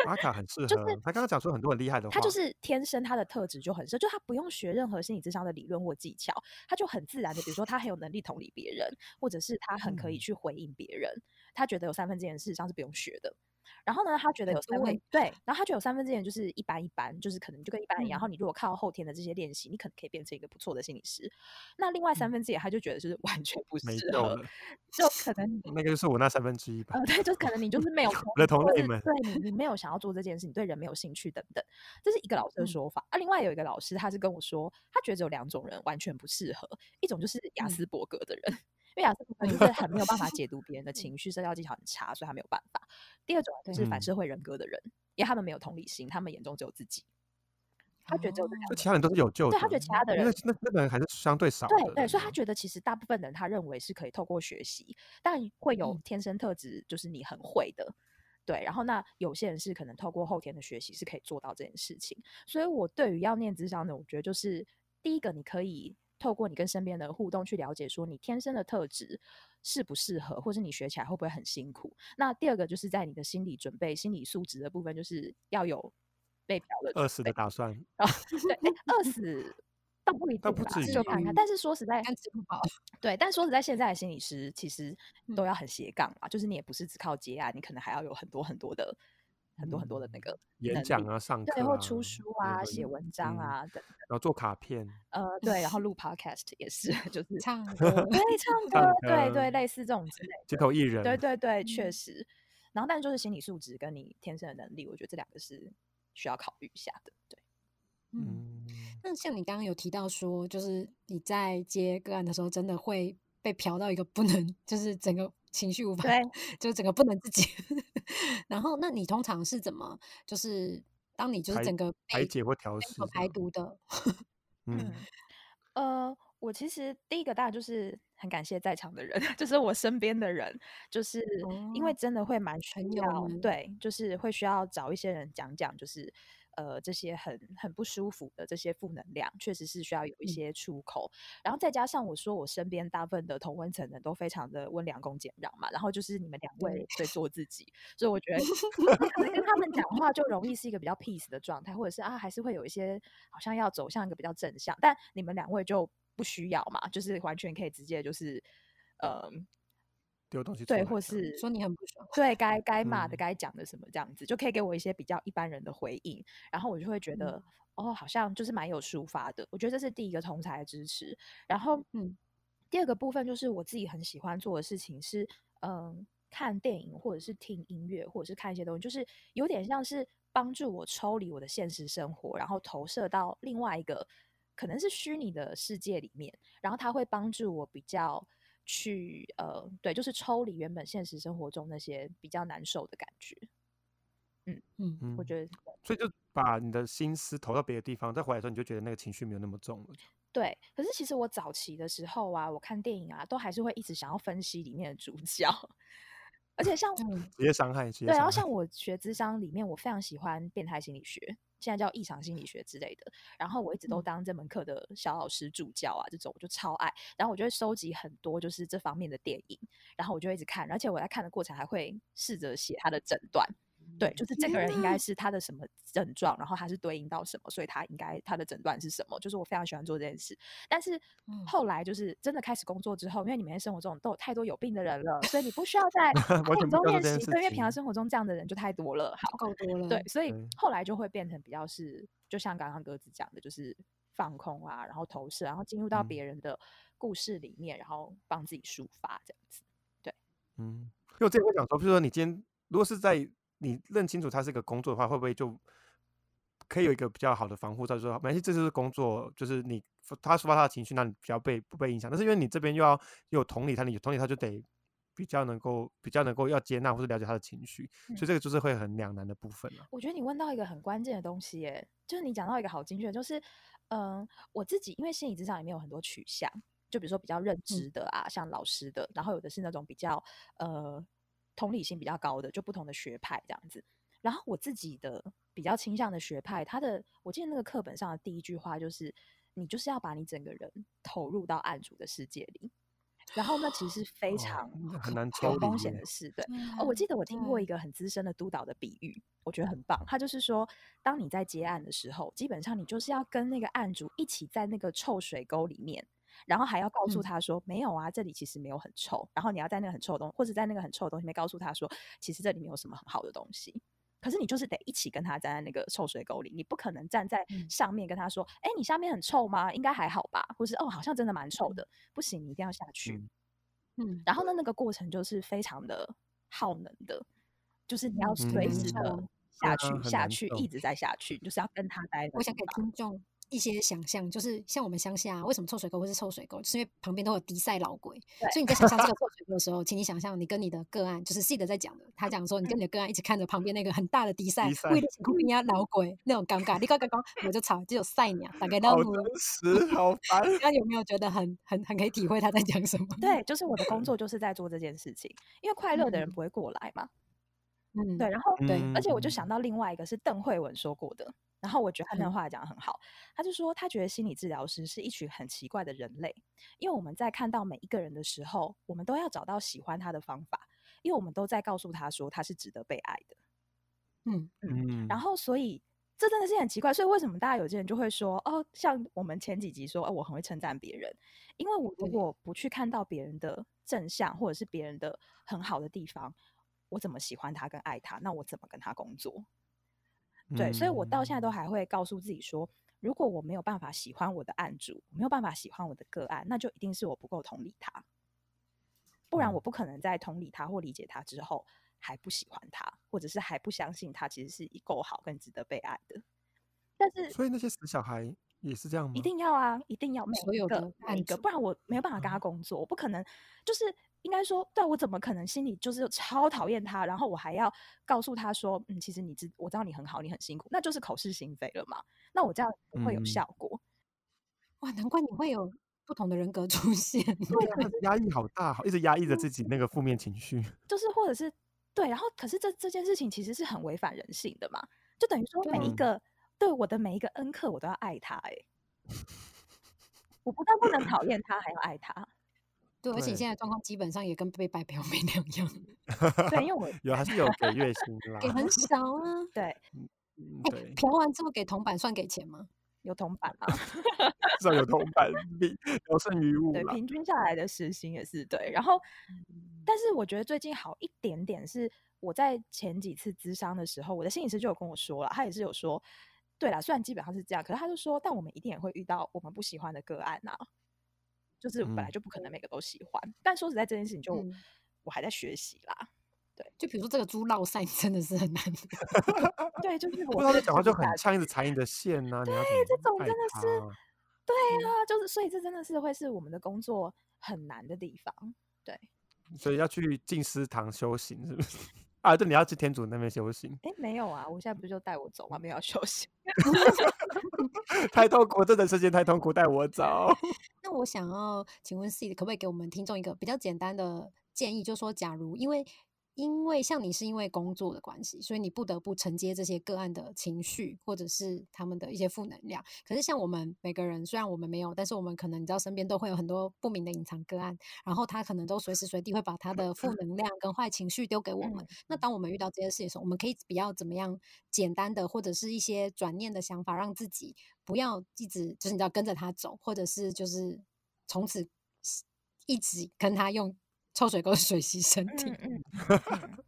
阿卡很适合。就是他刚刚讲出很多很厉害的话。他就是天生他的特质就很适合，就他不用学任何心理智商的理论或技巧，他就很自然的，比如说他很有能力同理别人，或者是他很可以去回应别人。他觉得有三分之一事实上是不用学的。然后呢，他觉得有三分对，然后他觉得有三分之一就是一般一般，就是可能就跟一般人一样。然后你如果靠后天的这些练习，你可能可以变成一个不错的心理师。那另外三分之一，他就觉得是完全不适合，就可能那个就是我那三分之一吧。对，就可能你就是没有的同类们，对你你没有想要做这件事，你对人没有兴趣等等，这是一个老师的说法。啊，另外有一个老师，他是跟我说，他觉得只有两种人完全不适合，一种就是雅斯伯格的人。因为亚瑟可能就是很没有办法解读别人的 情绪，社交技巧很差，所以他没有办法。第二种就是反社会人格的人，因为他们没有同理心，他们眼中只有自己。他觉得只有这其他人都是有救的。对他觉得其他的人那那那个人还是相对少的。对对，所以他得觉得其实大部分人他认为是可以透过学习，但会有嗯天生特质，就是你很会的。对，然后那有些人是可能透过后天的学习是可以做到这件事情。所以我对于要念智商的，我觉得就是第一个，你可以透过你跟身边的互动去了解，说你天生的特质适不适合，或是你学起来会不会很辛苦。那第二个就是在你的心理准备、心理素质的部分，就是要有被表的准饿死的打算。啊，对，哎，饿死 倒不一定啦，倒不至就看看。但是说实在，但吃不饱。对，但说实在，现在的心理师其实都嗯要很斜杠嘛，就是你也不是只靠接案，你可能还要有很多很多的、很多很多的那个演讲啊，上课对，或啊出书啊、个写文章嗯啊等等。然后做卡片，呃，对，然后录 podcast 也是，就是唱歌对唱唱歌，对对，歌类似这种之类的。街头艺人。对对对，确嗯实。然后，但就是心理素质跟你天生的能力，我觉得这两个是需要考虑一下的。对，嗯，嗯，那像你刚刚有提到说，就是你在接个案的时候，真的会被嫖到一个不能，就是整个情绪无法，对，就整个不能自己。然后，那你通常是怎么，就是当你就是整个排解或调试这样毒。的，嗯。嗯，呃，我其实第一个当然就是很感谢在场的人，就是我身边的人，就是因为哦真的会蛮需要对，就是会需要找一些人讲讲，就是呃这些很很不舒服的这些负能量，确实是需要有一嗯些出口。然后再加上我说我身边大部分的同温层人都非常的温良恭俭让嘛，然后就是你们两位对对做自己，所以我觉得 可能跟他们讲话就容易是一个比较 peace 的状态，或者是啊还是会有一些好像要走向一个比较正向，但你们两位就不需要嘛，就是完全可以直接就是呃丢东西出对，或是说你很不爽，对该该骂的、嗯。该讲的什么这样子，就可以给我一些比较一般人的回应，然后我就会觉得、哦，好像就是蛮有抒发的。我觉得这是第一个同才的支持，然后嗯，第二个部分就是我自己很喜欢做的事情是，嗯，看电影或者是听音乐，或者是看一些东西，就是有点像是帮助我抽离我的现实生活，然后投射到另外一个可能是虚拟的世界里面，然后它会帮助我比较去呃，对，就是抽离原本现实生活中那些比较难受的感觉。嗯，嗯我觉得所以就把你的心思投到别的地方，再回来的时候，你就觉得那个情绪没有那么重了。对，可是其实我早期的时候啊，我看电影啊，都还是会一直想要分析里面的主角，而且像嗯直接伤害，直接对，然后。像我学智商里面，我非常喜欢变态心理学，现在叫异常心理学之类的。然后我一直都嗯当这门课的小老师助教啊，这种我就超爱。然后我就会收集很多就是这方面的电影，然后我就一直看，而且我在看的过程还会试着写他的诊断。对，就是这个人应该是他的什么症状，然后他是对应到什么，所以他应该他的诊断是什么。就是我非常喜欢做这件事，但是嗯后来就是真的开始工作之后，因为你每天生活中都有太多有病的人了，所以你不需要在 完电影中练习，对，因为平常生活中这样的人就太多了。好，够多了，对，，所以对后来就会变成比较是，就像刚刚鸽子讲的，就是放空啊，然后投射，然后进入到嗯别人的故事里面，然后帮自己抒发这样子。对嗯，因为我之前会讲说，比如说你今天如果是在你认清楚它是一个工作的话，会不会就可以有一个比较好的防护罩，就是说，没事，这就是工作，就是你他抒发他的情绪，那你比较被不被影响。但是因为你这边又要又有同理他，你有同理他就得比较能够比较能够要接纳或者了解他的情绪，所以这个就是会很两难的部分了。我觉得你问到一个很关键的东西，耶，就是你讲到一个好精确，就是嗯、我自己因为心理职场里面有很多取向，就比如说比较认知的啊，像老师的，然后有的是那种比较呃同理心比较高的，就不同的学派这样子。然后我自己的比较倾向的学派，他的我记得那个课本上的第一句话就是，你就是要把你整个人投入到案主的世界里。然后那其实是 非哦常那很难抽有风险的事，对。哦，我记得我听过一个很资深的督导的比喻，我觉得很棒。他就是说，当你在接案的时候，基本上你就是要跟那个案主一起在那个臭水沟里面，然后还要告诉嗯他说，没有啊，这里其实没有很臭。然后你要在那个很臭的东或者在那个很臭的东西里面告诉他说，其实这里没有什么很好的东西。可是你就是得一起跟他站在那个臭水沟里，你不可能站在嗯上面跟他说，哎、你下面很臭吗？应该还好吧？或是哦，好像真的蛮臭的，不行，你一定要下去。嗯嗯，然后呢，那个过程就是非常的耗能的，就是你要嗯随嗯时的下去、下去，一直在下去，就是要跟他待我想给听众一些想象，就是像我们乡下、为什么臭水沟会是臭水沟，就是因为旁边都有迪赛老鬼，所以你在想象这个臭水沟的时候，请你想象你跟你的个案，就是 C 的在讲的，他讲说你跟你的个案一起看着旁边那个很大的迪赛，为了酷边呀老鬼那种尴尬，你刚刚刚我就吵，就有赛鸟，大概好都真，好烦。那有没有觉得很很很可以体会他在讲什么？对，就是我的工作就是在做这件事情，因为快乐的人嗯不会过来嘛。嗯，对，然后对而且我就嗯。想到另外一个是邓慧文说过的，然后我觉得他那嗯。话讲的很好，他就说他觉得心理治疗师是一群很奇怪的人类，因为我们在看到每一个人的时候，我们都要找到喜欢他的方法，因为我们都在告诉他说他是值得被爱的。嗯。嗯，然后所以这真的是很奇怪，所以为什么大家有些人就会说哦，像我们前几集说，哦，我很会称赞别人，因为我如果不去看到别人的正向或者是别人的很好的地方，我怎么喜欢他跟爱他？那我怎么跟他工作？对，所以我到现在都嗯还会告诉自己说，如果我没有办法喜欢我的案主，没有办法喜欢我的个案，那就一定是我不够同理他，不然嗯我不可能在同理他或理解他之后还不喜欢他，或者是还不相信他其实是够好跟值得被爱的。但是所以那些死小孩也是这样吗？一定要啊，一定要每一个所有的每一个，案主不然我没有办法跟他哦工作，我不可能就是应该说，对我怎么可能心里就是超讨厌他，然后我还要告诉他说，嗯，其实你知我知道你很好，你很辛苦，那就是口是心非了嘛。那我这样不会有嗯效果。哇，难怪你会有不同的人格出现。压抑好大，一直压抑着自己那个负面情绪。就是或者是对，然后可是这这件事情其实是很违反人性的嘛，就等于说每一对个对我的每一个恩客，我都要爱他、欸，哎，我不但不能讨厌他，还要爱他。对，而且对现在状况基本上也跟被白嫖没两样，对，因为我有 还是有给月薪啦给。很少啊。对嗯，哎、对，嫖完之后给铜板算给钱吗？有铜板啊，至少有铜板，比有剩余物对，平均下来的时薪也是对。然后，嗯但是我觉得最近好一点点是，我在前几次咨商的时候，我的心理师就有跟我说了，他也是有说，对啦，虽然基本上是这样，可是他就说，但我们一定也会遇到我们不喜欢的个案呐、就是本来嗯就不可能每个都喜欢。但说实在，这件事情就、嗯我还在学习啦。对就比如说这个猪落赛 真的是很难。对，就是我真的他讲话就很吃不下去呛，一直踩你的线呐、你要怎这种真的是他对啊，就是所以这真的是会是我们的工作很难的地方。对，所以要去进食堂修行，是不是？啊，对，你要去天主那边修行，哎，没有啊，我现在不是就带我走吗？没有要休息。太痛苦，这段时间太痛苦，带我走。那我想要请问 C 可不可以给我们听众一个比较简单的建议，就是说，假如因为因为像你是因为工作的关系，所以你不得不承接这些个案的情绪，或者是他们的一些负能量。可是像我们每个人，虽然我们没有，但是我们可能你知道身边都会有很多不明的隐藏个案，然后他可能都随时随地会把他的负能量跟坏情绪丢给我们。嗯那当我们遇到这些事情的时候，我们可以比较怎么样简单的，或者是一些转念的想法，让自己不要一直就是你知道跟着他走，或者是就是从此一直跟他用臭水沟水洗身体。嗯嗯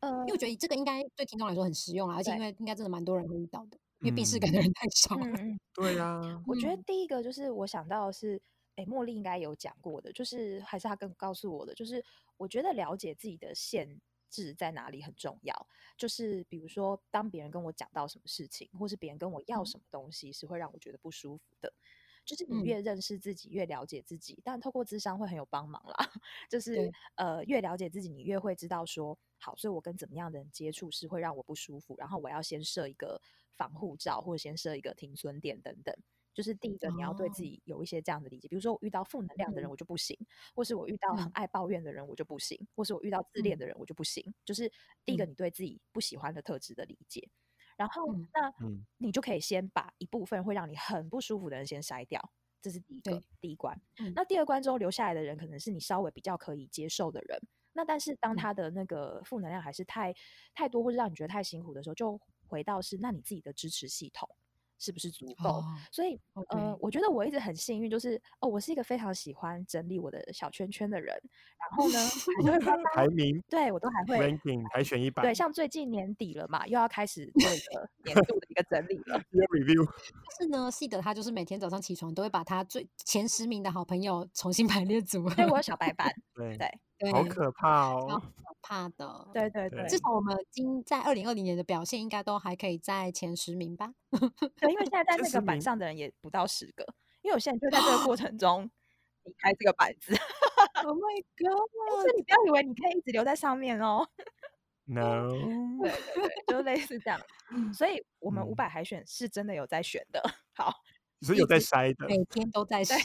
嗯，呃因为我觉得这个应该对听众来说很实用啦，而且因对为应该真的蛮多人会遇到的，因为病逝感嗯的人太少了。嗯嗯，对呀、我觉得嗯第一个就是我想到的是，哎，茉莉应该有讲过的，就是还是她跟告诉我的，就是我觉得了解自己的限制在哪里很重要。就是比如说，当别人跟我讲到什么事情，或是别人跟我要嗯什么东西，是会让我觉得不舒服的。就是你嗯越认识自己，越了解自己，但透过智商会很有帮忙啦。就是呃，越了解自己，你越会知道说，好，所以我跟怎么样的人接触是会让我不舒服，然后我要先设一个防护罩，或者先设一个停损点等等。就是第一个，你要对自哦己有一些这样的理解，比如说我遇到负能量的人嗯我就不行，或是我遇到很嗯爱抱怨的人我就不行，或是我遇到自恋嗯的人我就不行。就是第一个，嗯你对自己不喜欢的特质的理解。然后，嗯那嗯你就可以先把一部分会让你很不舒服的人先筛掉，这是第一个第一关。嗯那第二关之后留下来的人，可能是你稍微比较可以接受的人。那但是当嗯他的那个负能量还是太太多，或者让你觉得太辛苦的时候，就回到是那你自己的支持系统是不是足够？哦所以呃我觉得我一直很幸运，就是哦，我是一个非常喜欢整理我的小圈圈的人。然后呢，排名对我都还会 ranking 排选一百，对，像最近年底了嘛，又要开始做一个年度的一个整理了。review，但是呢，系得他就是每天早上起床都会把他最前十名的好朋友重新排列组合。对我有 小白板，对对对，好可怕超哦！可怕的。对对 对对，至少我们今在二零二零年的表现应该都还可以在前十名吧？对，因为现在在那个板上的人也不到十个，因为有些人就在这个过程 中离开这个板子，Oh my 所 god！以你不要以为你可以一直留在上面哦。No，对对对，就类似这样。所以我们五嗯百海选是真的有在选的。好，是有在筛的，每天都在筛。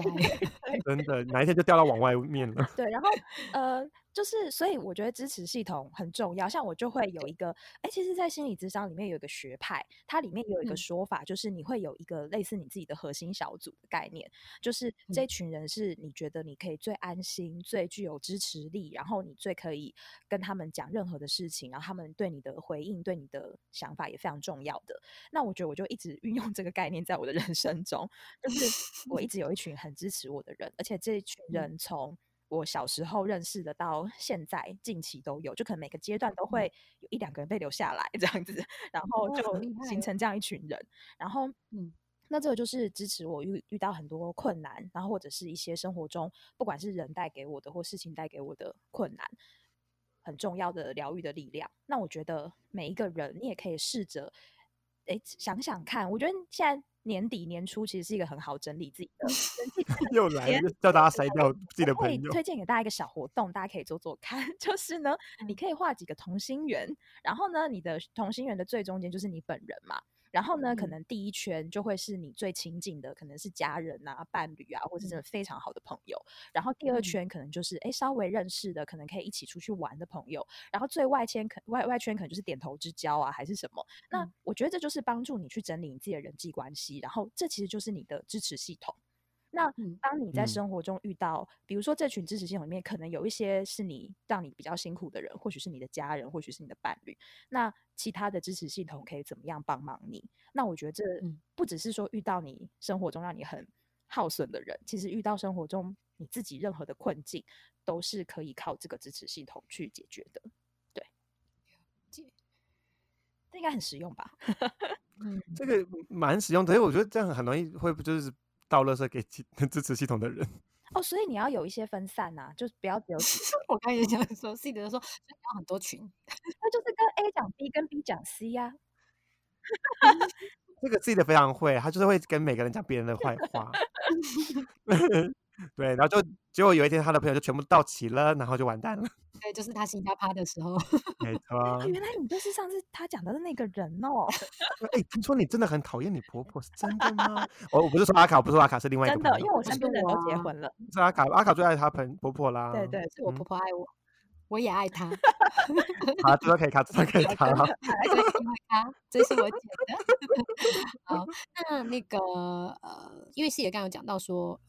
真的，哪一天就掉到往外面了。对，然后呃，就是所以我觉得支持系统很重要。像我就会有一个，哎，其实，在心理智商里面有一个学派，它里面有一个嗯说法，就是你会有一个类似你自己的核心小组的概念，就是这嗯群人是你觉得你可以最安心、最具有支持力，然后你最可以跟他们讲任何的事情，然后他们对你的回应、对你的想法也非常重要的。那我觉得我就一直 运用这个概念在我的人生中，就是我一直有一群很支持我的人，而且这一群嗯人从我小时候认识的到现在近期都有，就可能每个阶段都会有一两个人被留下来这样子，然后哦就形成这样一群人，然后嗯。那这个就是支持我遇遇到很多困难，然后或者是一些生活中不管是人带给我的或事情带给我的困难，很重要的疗愈的力量。那我觉得每一个人，你也可以试着，哎，想想看。我觉得现在年底年初其实是一个很好整理自己的 又来了，叫大家筛掉自己的我可以朋友。推荐给大家一个小活动，大家可以做做看。就是呢，你嗯可以画几个同心圆，然后呢，你的同心圆的最中间就是你本人嘛。然后呢，可嗯能第一圈就会是你最亲近的，可能是家人啊、伴侣啊，或者真的非常好的朋友。然后第二嗯圈可能就是哎稍微认识的，可能可以一起出去玩的朋友。然后最外圈可外外圈可能就是点头之交啊，还是什么。那嗯我觉得这就是帮助你去整理你自己的人际关系，然后这其实就是你的支持系统。那嗯当你在嗯生活中遇到，比如说这群支持系统里面，可能有一些是你让你比较辛苦的人，或许是你的家人，或许是你的伴侣，那其他的支持系统可以怎么样帮忙你？那我觉得这嗯不只是说遇到你生活中让你很耗损的人，其实遇到生活中你自己任何的困境，都是可以靠这个支持系统去解决的。对，这应该很实用吧？嗯，这个蛮实用的，因为我觉得这样很容易会不就是倒垃圾给其 支持系统的人。哦，所以你要有一些分散呐、就是不要只有 我刚也想说，C 的说，所以你要很多群，那就是跟 A 讲 B，跟 B 讲 C 呀、这个自己的非常会，他就是会跟每个人讲别人的坏话。对，然后就结果有一天他的朋友就全部到齐了，然后就完蛋了。对，就是他新加趴的时候，没 错。哦，原来你就是上次他讲的那个人哦，哎、听说你真的很讨厌你婆婆，是真的吗？我我不是说阿卡，我不是说阿卡，是另外一个真的，因为我身边的人都结婚了。是阿卡，阿卡最爱她朋婆婆啦。对对，是我嗯婆婆爱我，我也爱她，好，这都可以卡，这都可以卡。这是因为她，这是我姐的。好，那那个呃，因为师姐刚刚有讲到说。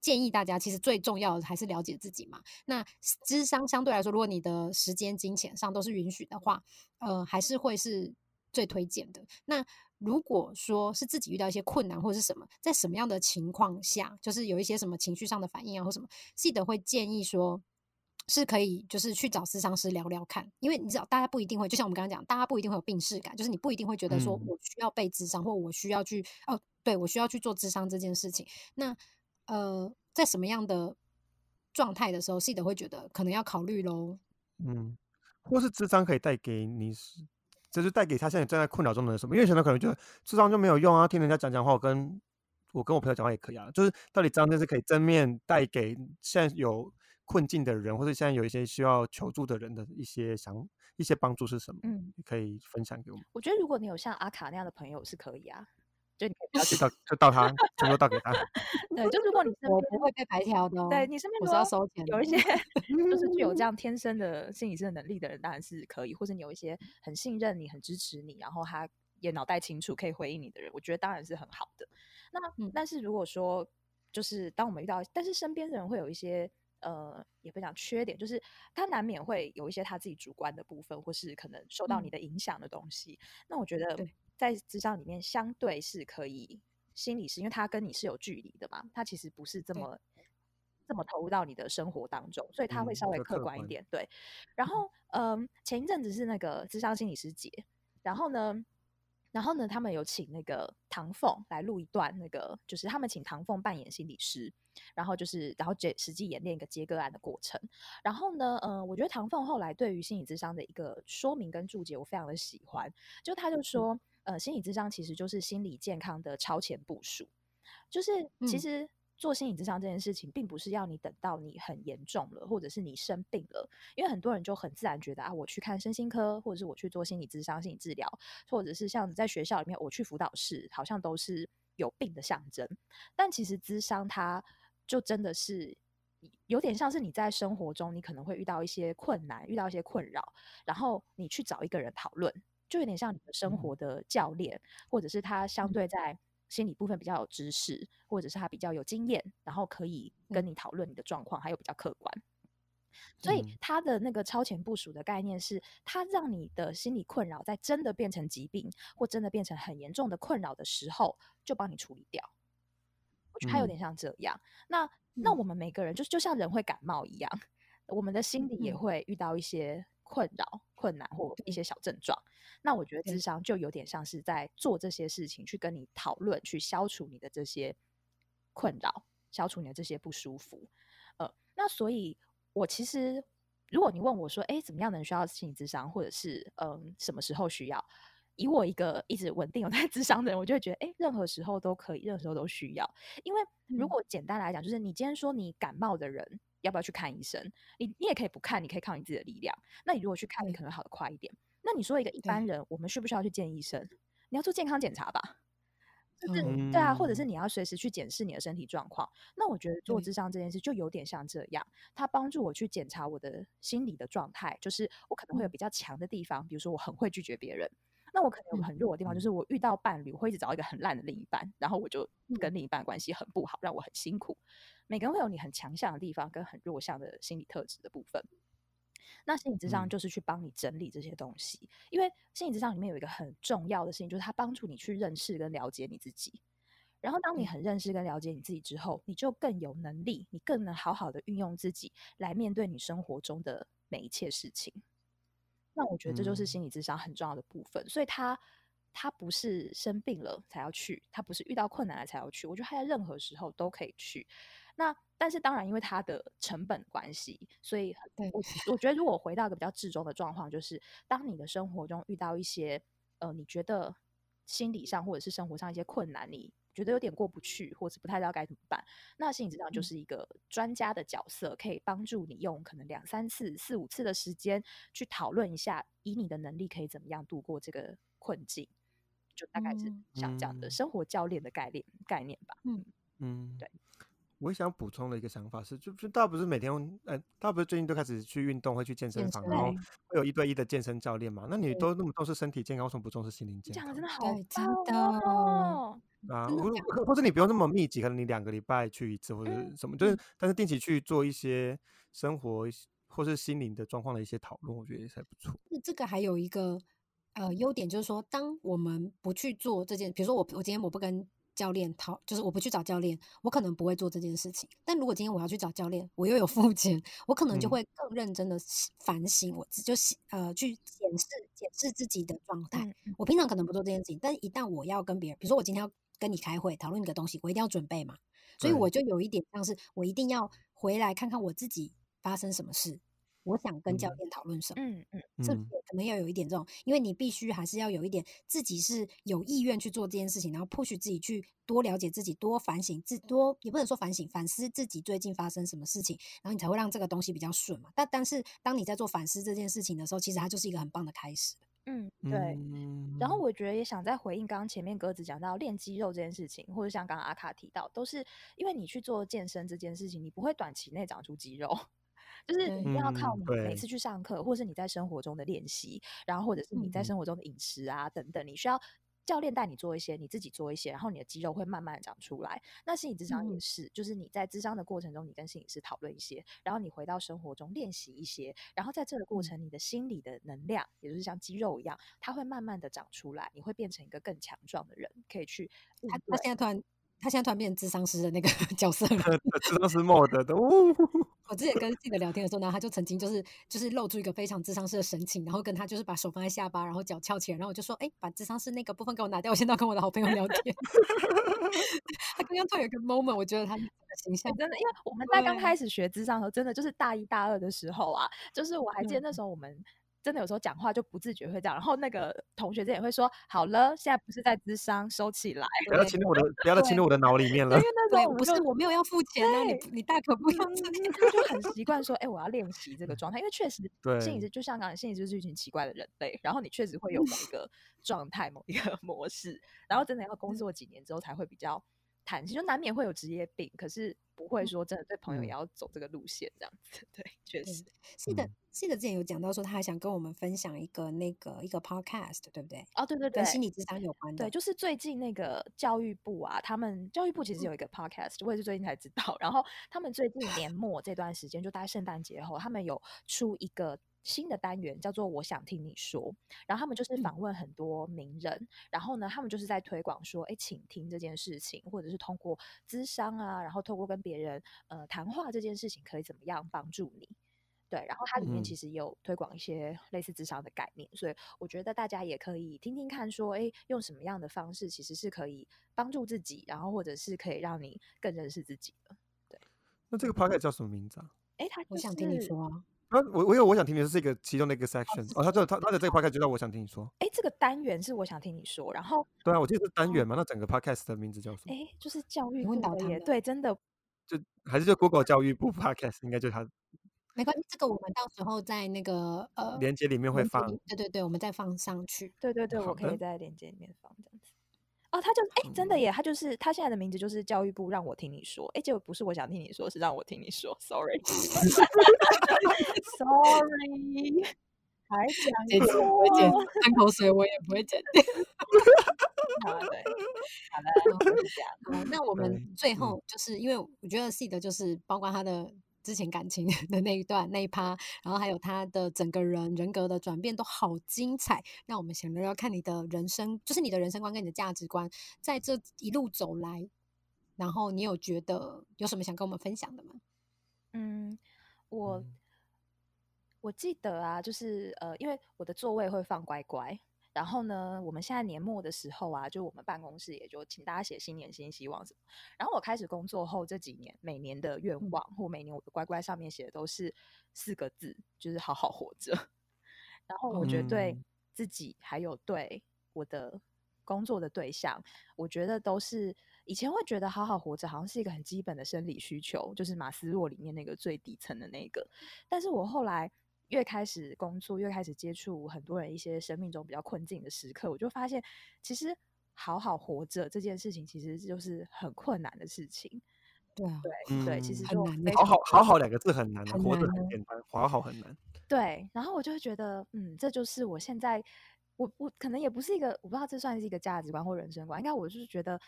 建议大家，其实最重要的还是了解自己嘛。那智商相对来说，如果你的时间、金钱上都是允许的话，呃，还是会是最推荐的。那如果说是自己遇到一些困难或者是什么，在什么样的情况下，就是有一些什么情绪上的反应啊，或什么，记得会建议说。是可以，就是去找咨商师聊聊看，因为你知道，大家不一定会，就像我们刚刚讲，大家不一定会有病视感，就是你不一定会觉得说嗯我需要被智商，或我需要去哦，对我需要去做智商这件事情。那呃，在什么样的状态的时候，是的会觉得可能要考虑喽。嗯，或是智商可以带给你是，就是带给他现在正在困扰中的人什么？因为现在可能觉得智商就没有用啊，听人家讲讲话，我跟我跟我朋友讲话也可以啊。就是到底智商这是可以正面带给现在有困境的人，或者现在有一些需要求助的人的一些想一些帮助是什么？嗯，你可以分享给我们，我觉得如果你有像阿卡那样的朋友是可以啊，就你可以不要去就到就到他，全部都到给他。对，就如果你身我边不会被白条的哦，对你身边我是要收钱有一些就是具有这样 天生的心理师的能力的人，当然是可以，或者你有一些很信任你、很支持你，然后他也脑袋清楚可以回应你的人，我觉得当然是很好的。那、嗯但是如果说就是当我们遇到，但是身边的人会有一些。呃，也不讲缺点，就是他难免会有一些他自己主观的部分，或是可能受到你嗯的影响的东西。那我觉得对在职场里面，相对是可以心理师，因为他跟你是有距离的嘛，他其实不是这么这么投入到你的生活当中，所以他会嗯稍微客观客观一点。对，然后嗯，前一阵子是那个智商心理师节，然后呢，然后呢，他们有请那个唐凤来录一段，那个就是他们请唐凤扮演心理师，然后就是然后接实际演练一个接个案的过程。然后呢，呃，我觉得唐凤后来对于心理智商的一个说明跟注解，我非常的喜欢。就他就说，呃，心理智商其实就是心理健康的超前部署，就是其嗯实。做心理智商这件事情，并不是要你等到你很严重了，或者是你生病了，因为很多人就很自然觉得啊，我去看身心科，或者是我去做心理智商、心理治疗，或者是像在学校里面我去辅导室，好像都是有病的象征。但其实智商它就真的是有点像是你在生活中，你可能会遇到一些困难，遇到一些困扰，然后你去找一个人讨论，就有点像你的生活的教练，或者是他相对在心理部分比较有知识，或者是他比较有经验，然后可以跟你讨论你的状况，还有比较客观。所以嗯。他的那个超前部署的概念是，他让你的心理困扰在真的变成疾病，或真的变成很严重的困扰的时候，就帮你处理掉。我觉得他有嗯。点像这样。那那嗯。我们每个人就就像人会感冒一样，我们的心里也嗯。会遇到一些困扰、困难或一些小症状。那我觉得智商就有点像是在做这些事情，去跟你讨论，去消除你的这些困扰，消除你的这些不舒服。呃，那所以，我其实如果你问我说，哎，怎么样能需要心理智商，或者是嗯什么时候需要？以我一个一直稳定有在智商的人，我就会觉得，哎，任何时候都可以，任何时候都需要。因为如嗯果简单来讲，就是你今天说你感冒的人要不要去看医生？你你也可以不看，你可以靠你自己的力量。那你如果去看，你可能好的快一点。那你说一个一般人，我们需不需要去见医生？你要做健康检查吧，就是、嗯对啊，或者是嗯你要随时去检视你的身体状况。那我觉得做对智商这件事就有点像这样，它帮助我去检查我的心理的状态，就是我可能会有嗯比较强的地方，比如说我很会拒绝别人。那我可能有很弱的地方，就嗯是我遇到伴侣，我会一直找一个很烂的另一半，然后我就嗯跟另一半关系很不好，让我很辛苦。每个人会有你很强项的地方跟很弱项的心理特质的部分。那心理智商嗯就是去帮你整理这些东西，因为心理智商里面有一个很重要的事情，就是它帮助你去认识跟了解你自己。然后，当你很认识跟了解你自己之后，你就更有能力，你更能好好的运用自己来面对你生活中的每一切事情。那我觉得这就是嗯心理智商很重要的部分，所以他他不是生病了才要去，他不是遇到困难了才要去，我觉得他在任何时候都可以去。那但是当然，因为他的成本关系，所以我我觉得如果回到一个比较至中的状况，就是当你的生活中遇到一些呃，你觉得心理上或者是生活上一些困难，你觉得有点过不去，或者不太知道该怎么办，那心理治疗就嗯是一个专家的角色，可以帮助你用可能两三次、四五次的时间去讨论一下，以你的能力可以怎么样度过这个困境，就大概是嗯像这样的嗯生活教练的概念概念吧。嗯嗯，对。我想补充的一个想法是，就就大家不是每天，呃，大家不是最近都开始去运动，会去健身房，然后会有一对一的健身教练嘛？那你都那么重视身体健康，为什么不重视心灵你健康讲的真的好对真的哦！啊？或或或者你不用那么密集，可能你两个礼拜去一次或者什么，就是但是定期去做一些生活或是心灵的状况的一些讨论，我觉得也是还不错。那这个还有一个呃优点，就是说，当我们不去做这件，比如说我我今天我不跟教练讨，就是我不去找教练，我可能不会做这件事情。但如果今天我要去找教练，我又有付钱，我可能就嗯会更认真的反省我自，就是呃去检视检视自己的状态。我平常可能不做这件事情，但一旦我要跟别人，比如说我今天要跟你开会讨论一个东西，我一定要准备嘛，所以我就有一点像是我一定要回来看看我自己发生什么事，我想跟教嗯练讨论什么。嗯嗯嗯是不是可能要有一点这种，因为你必须还是要有一点自己是有意愿去做这件事情，然后 push 自己去多了解自己，多反省自多也不能说反省，反思自己最近发生什么事情，然后你才会让这个东西比较顺嘛。但但是当你在做反思这件事情的时候，其实它就是一个很棒的开始。嗯，对。嗯，然后我觉得也想再回应刚刚前面鸽子讲到练肌肉这件事情，或者像刚刚阿卡提到，都是因为你去做健身这件事情，你不会短期内长出肌肉，就是你一定要靠嗯你每次去上课，或是你在生活中的练习，然后或者是你在嗯生活中的饮食啊等等，你需要。教练带你做一些，你自己做一些，然后你的肌肉会慢慢长出来。那心理智商也嗯是，就是你在智商的过程中，你跟心理师讨论一些，然后你回到生活中练习一些，然后在这个过嗯程，你的心理的能量，也就是像肌肉一样，它会慢慢的长出来，你会变成一个更强壮的人，可以去他他现在突然他现在突然变成智商师的那个 角色了。智商师 mod 的，呜，我之前跟记者聊天的时候呢，他就曾经就是就是露出一个非常智商式的神情，然后跟他就是把手放在下巴，然后脚翘起来，然后我就说，哎，把智商式那个部分给我拿掉，我现在要跟我的好朋友聊天。他刚刚突然有一个 moment，我觉得他的形象真的，因为我们在刚开始学智商的时候，真的就是大一大二的时候啊，就是我还记得那时候我们。真的有时候讲话就不自觉会这样，然后那个同学之前也会说：“好了，现在不是在智商，收起来。不要再侵入我的，不要再侵入我的脑里面”了因为。那时对，候我不是我没有要付钱啊，你你大可不要嗯这样。他就很习惯说：“哎、我要练习这个 状态，因为确实，对心理师就像刚才，心理师就是一群奇怪的人类，然后你确实会有某一个 状态、某一个 模式，然后真的要工作几年之后才会比较弹性，就难免会有职业病，可是不会说真的对朋友也嗯要走这个路线这样子。对，确实，是的嗯，是的，之前有讲到说他还想跟我们分享一个那个一个 podcast，对不对？哦，对对对跟，心理智商有关的。对，就是最近那个教育部啊，他们教育部其实有一个 podcast，我也是最近才知道。然后他们最近 年末这段时间，就大概圣诞节后，他们有出一个新的单元，叫做“我想听你说”。然后他们就是嗯访问很多名人，然后呢，他们就是在推广说，哎，请听这件事情，或者是通过咨商啊，然后透过跟别人呃谈话这件事情，可以怎么样帮助你。对，然后它里面嗯其实也有推广一些类似智商的概念，所以我觉得大家也可以听听看，说，哎，用什么样的方式其实是可以帮助自己，然后或者是可以让你更认识自己的。对那这个 podcast 叫什么名字啊？哎，他就我想听你，说啊。啊，我我有我想听你说是一个其中的一个 section 哦，他这他他的这个 podcast 就叫我想听你说。哎，这个单元是我想听你说，然后，对啊，我记得是单元嘛，那整个 podcast 的名字叫什么？哎，就是教育问部的耶，到他对，真的，就还是就 Google 教育部 podcast，应该就是它 没关系，这个我们到时候在那个呃链接里面会放。对对对，我们再放上去。对对对，我可以的在链接里面放。哦，他就哎，真的耶，他就是他现在的名字就是教育部让我听你说，哎，结果不是我想听你说，是让我听你说，sorry，sorry，还讲这次我不会剪错，吞口水，我也不会剪。好对，好的，就是这样。好，那我对们最嗯后就是因为我觉得 C 的就是包括他的之前感情的那一段那一趴，然后还有他的整个人人格的转变都好精彩。那我们想聊聊看你的人生，就是你的人生观跟你的价值观，在这一路走来，然后你有觉得有什么想跟我们分享的吗？嗯，我嗯我记得啊，就是呃，因为我的座位会放乖乖，然后呢，我们现在年末的时候啊，就我们办公室也就请大家写新年新希望什么。然后我开始工作后这几年，每年的愿嗯望或每年我的乖乖上面写的都是四个字，就是好好活着。然后我觉得对嗯自己还有对我的工作的对象，我觉得都是以前会觉得好好活着好像是一个很基本的生理需求，就是马斯洛里面那个最底层的那个。但是我后来越开始工作，越开始接触很多人一些生命中比较困境的时刻，我就发现其实好好活着这件事情其实就是很困难的事情。对啊，对、对，其嗯实就好好好好两个字很难活着很简单，好好很难。对，然后我就会觉得，嗯，这就是我现在，我我可能也不是一个，我不知道这算是一个价值观或人生观，应该我就是觉得，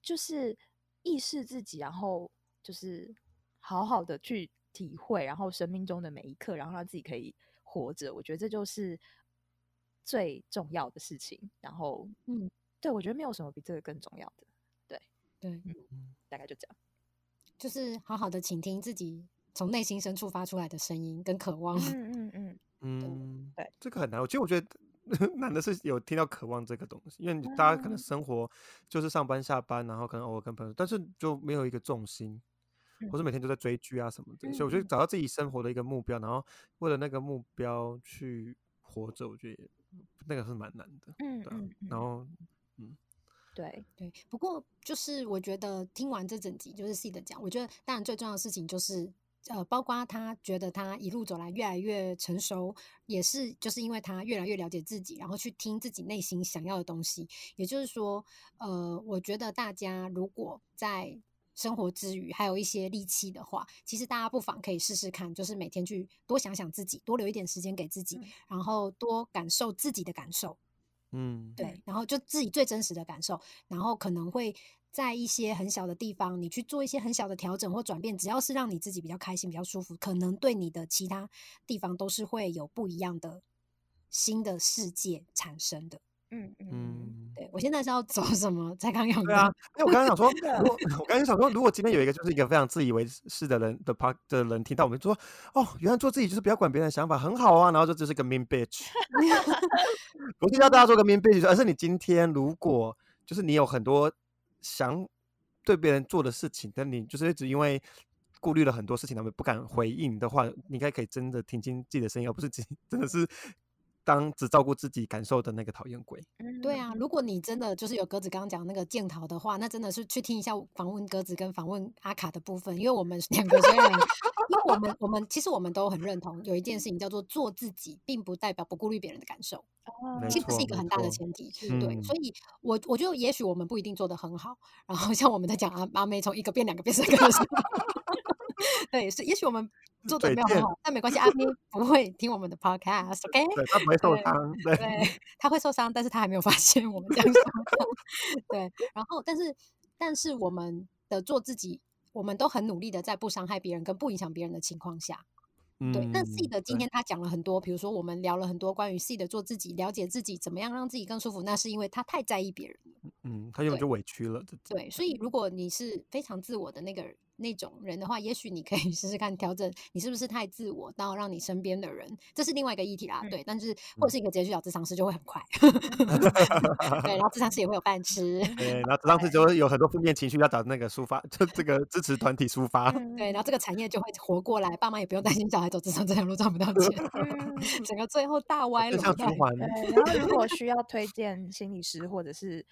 就是意识自己，然后就是好好的去体会，然后生命中的每一刻，然后让自己可以活着，我觉得这就是最重要的事情。然后，嗯，对我觉得没有什么比这个更重要的，对，大概就这样。就是好好的倾听自己从内心深处发出来的声音跟渴望。嗯嗯嗯，嗯，对，这个很难。其实我觉得 难的是有听到渴望这个东西，因为大家可能嗯生活就是上班下班，然后可能偶尔跟朋友，但是就没有一个重心，或是每天都在追剧啊什么的。所以我觉得嗯找到自己生活的一个目标，然后为了那个目标去活着，我觉得也那个是蛮难的。对啊嗯嗯，嗯然后对，对，不过就是我觉得听完这整集就是 C 的讲，我觉得当然最重要的事情就是。呃，包括他觉得他一路走来越来越成熟，也是就是因为他越来越了解自己，然后去听自己内心想要的东西。也就是说，呃，我觉得大家如果在生活之余还有一些力气的话，其实大家不妨可以试试看，就是每天去多想想自己，多留一点时间给自己，嗯然后多感受自己的感受。嗯，对，然后就自己最真实的感受，然后可能会在一些很小的地方，你去做一些很小的调整或转变，只要是让你自己比较开心、比较舒服，可能对你的其他地方都是会有不一样的新的世界产生的。嗯嗯，嗯，对我现在是要走什么？才刚用对啊。的？，因为我刚刚想说，如果我刚刚想说，如果今天有一个就是一个非常自以为是的人的 part 的人听到我们说，哦，原来做自己就是不要管别人的想法，很好啊，然后就只是个 mean bitch，不是叫大家做个 mean bitch，而是你今天如果就是你有很多想对别人做的事情，但你就是一直因为顾虑了很多事情，他们不敢回应的话，你应该可以真的听清自己的声音，而不是真 真的是当只照顾自己感受的那个讨厌鬼。对啊，如果你真的就是有鸽子刚刚讲那个剑桃的话，那真的是去听一下访问鸽子跟访问阿卡的部分，因为我们两个虽然，因为我们我们其实我们都很认同有一件事情叫做做自己，并不代表不顾虑别人的感受，哦其实是一个很大的前提。是对，嗯所以我我觉得也许我们不一定做得很好，然后像我们在讲阿阿妹从一个变两个变三个的时候，对，是也许我们做的没有很好，但没关系，阿咪不会听我们的 podcast，OK？、对他不会受伤，对，对，他会受伤，但是他还没有发现我们这样说。对，然后但是但是我们的做自己，我们都很努力的在不伤害别人跟不影响别人的情况下，对。但 C 嗯的今天他讲了很多，比如说我们聊了很多关于 C 的做自己，了解自己怎么样让自己更舒服，那是因为他太在意别人了。嗯，他根本就委屈了。对，所以如果你是非常自我的那个那种人的话，也许你可以 试试看调整，你是不是太自我到让你身边的人，这是另外一个议题啦。嗯对，但是或者是一个直接去找智商师就会很快，对，然后智商师也会有饭吃，对，然后当时就会有很多负面情绪，要找那个抒发，就这个支持团体抒发。对，然后这个产业就会活过来，爸妈也不用担心小孩走智商这条路赚不到钱，嗯整个最后大歪正楼在向循环，对，然后如果需要推荐心理师或者是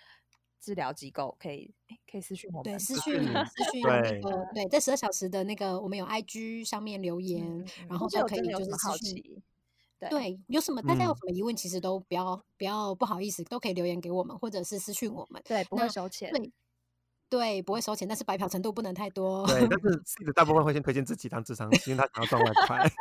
治疗机构，可以诶可以私讯我对，们。私讯讯你私讯那对个对，在十二小时的那个我们有 IG 上面留言，然后或者我都可以就是私讯。好奇，对对，有什么大家有嗯什么疑问，其实都不要不要不好意思，都可以留言给我们，或者是私讯我们。对，不那会收钱。对对，不会收钱，但是白嫖程度不能太多。对，但是 C 的大部分会先推荐自己当智商，因为他想要赚外快。哎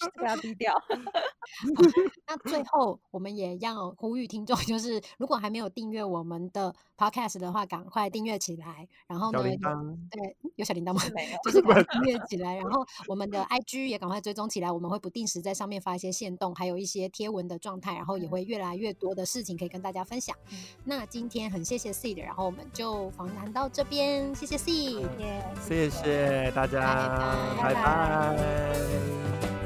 这个要低调。那最后我们也要呼吁听众，就是如果还没有订阅我们的 podcast 的话，赶快订阅起来。然后呢，对有小铃铛吗？没有就是赶快订阅起来，然后我们的 IG 也赶快追踪起来，我们会不定时在上面发一些线动，还有一些贴文的状态，然后也会越来越多的事情可以跟大家分享。嗯那今天很谢谢 Seed，然后我们就访谈到这边，谢谢。耶谢谢大家，拜。拜拜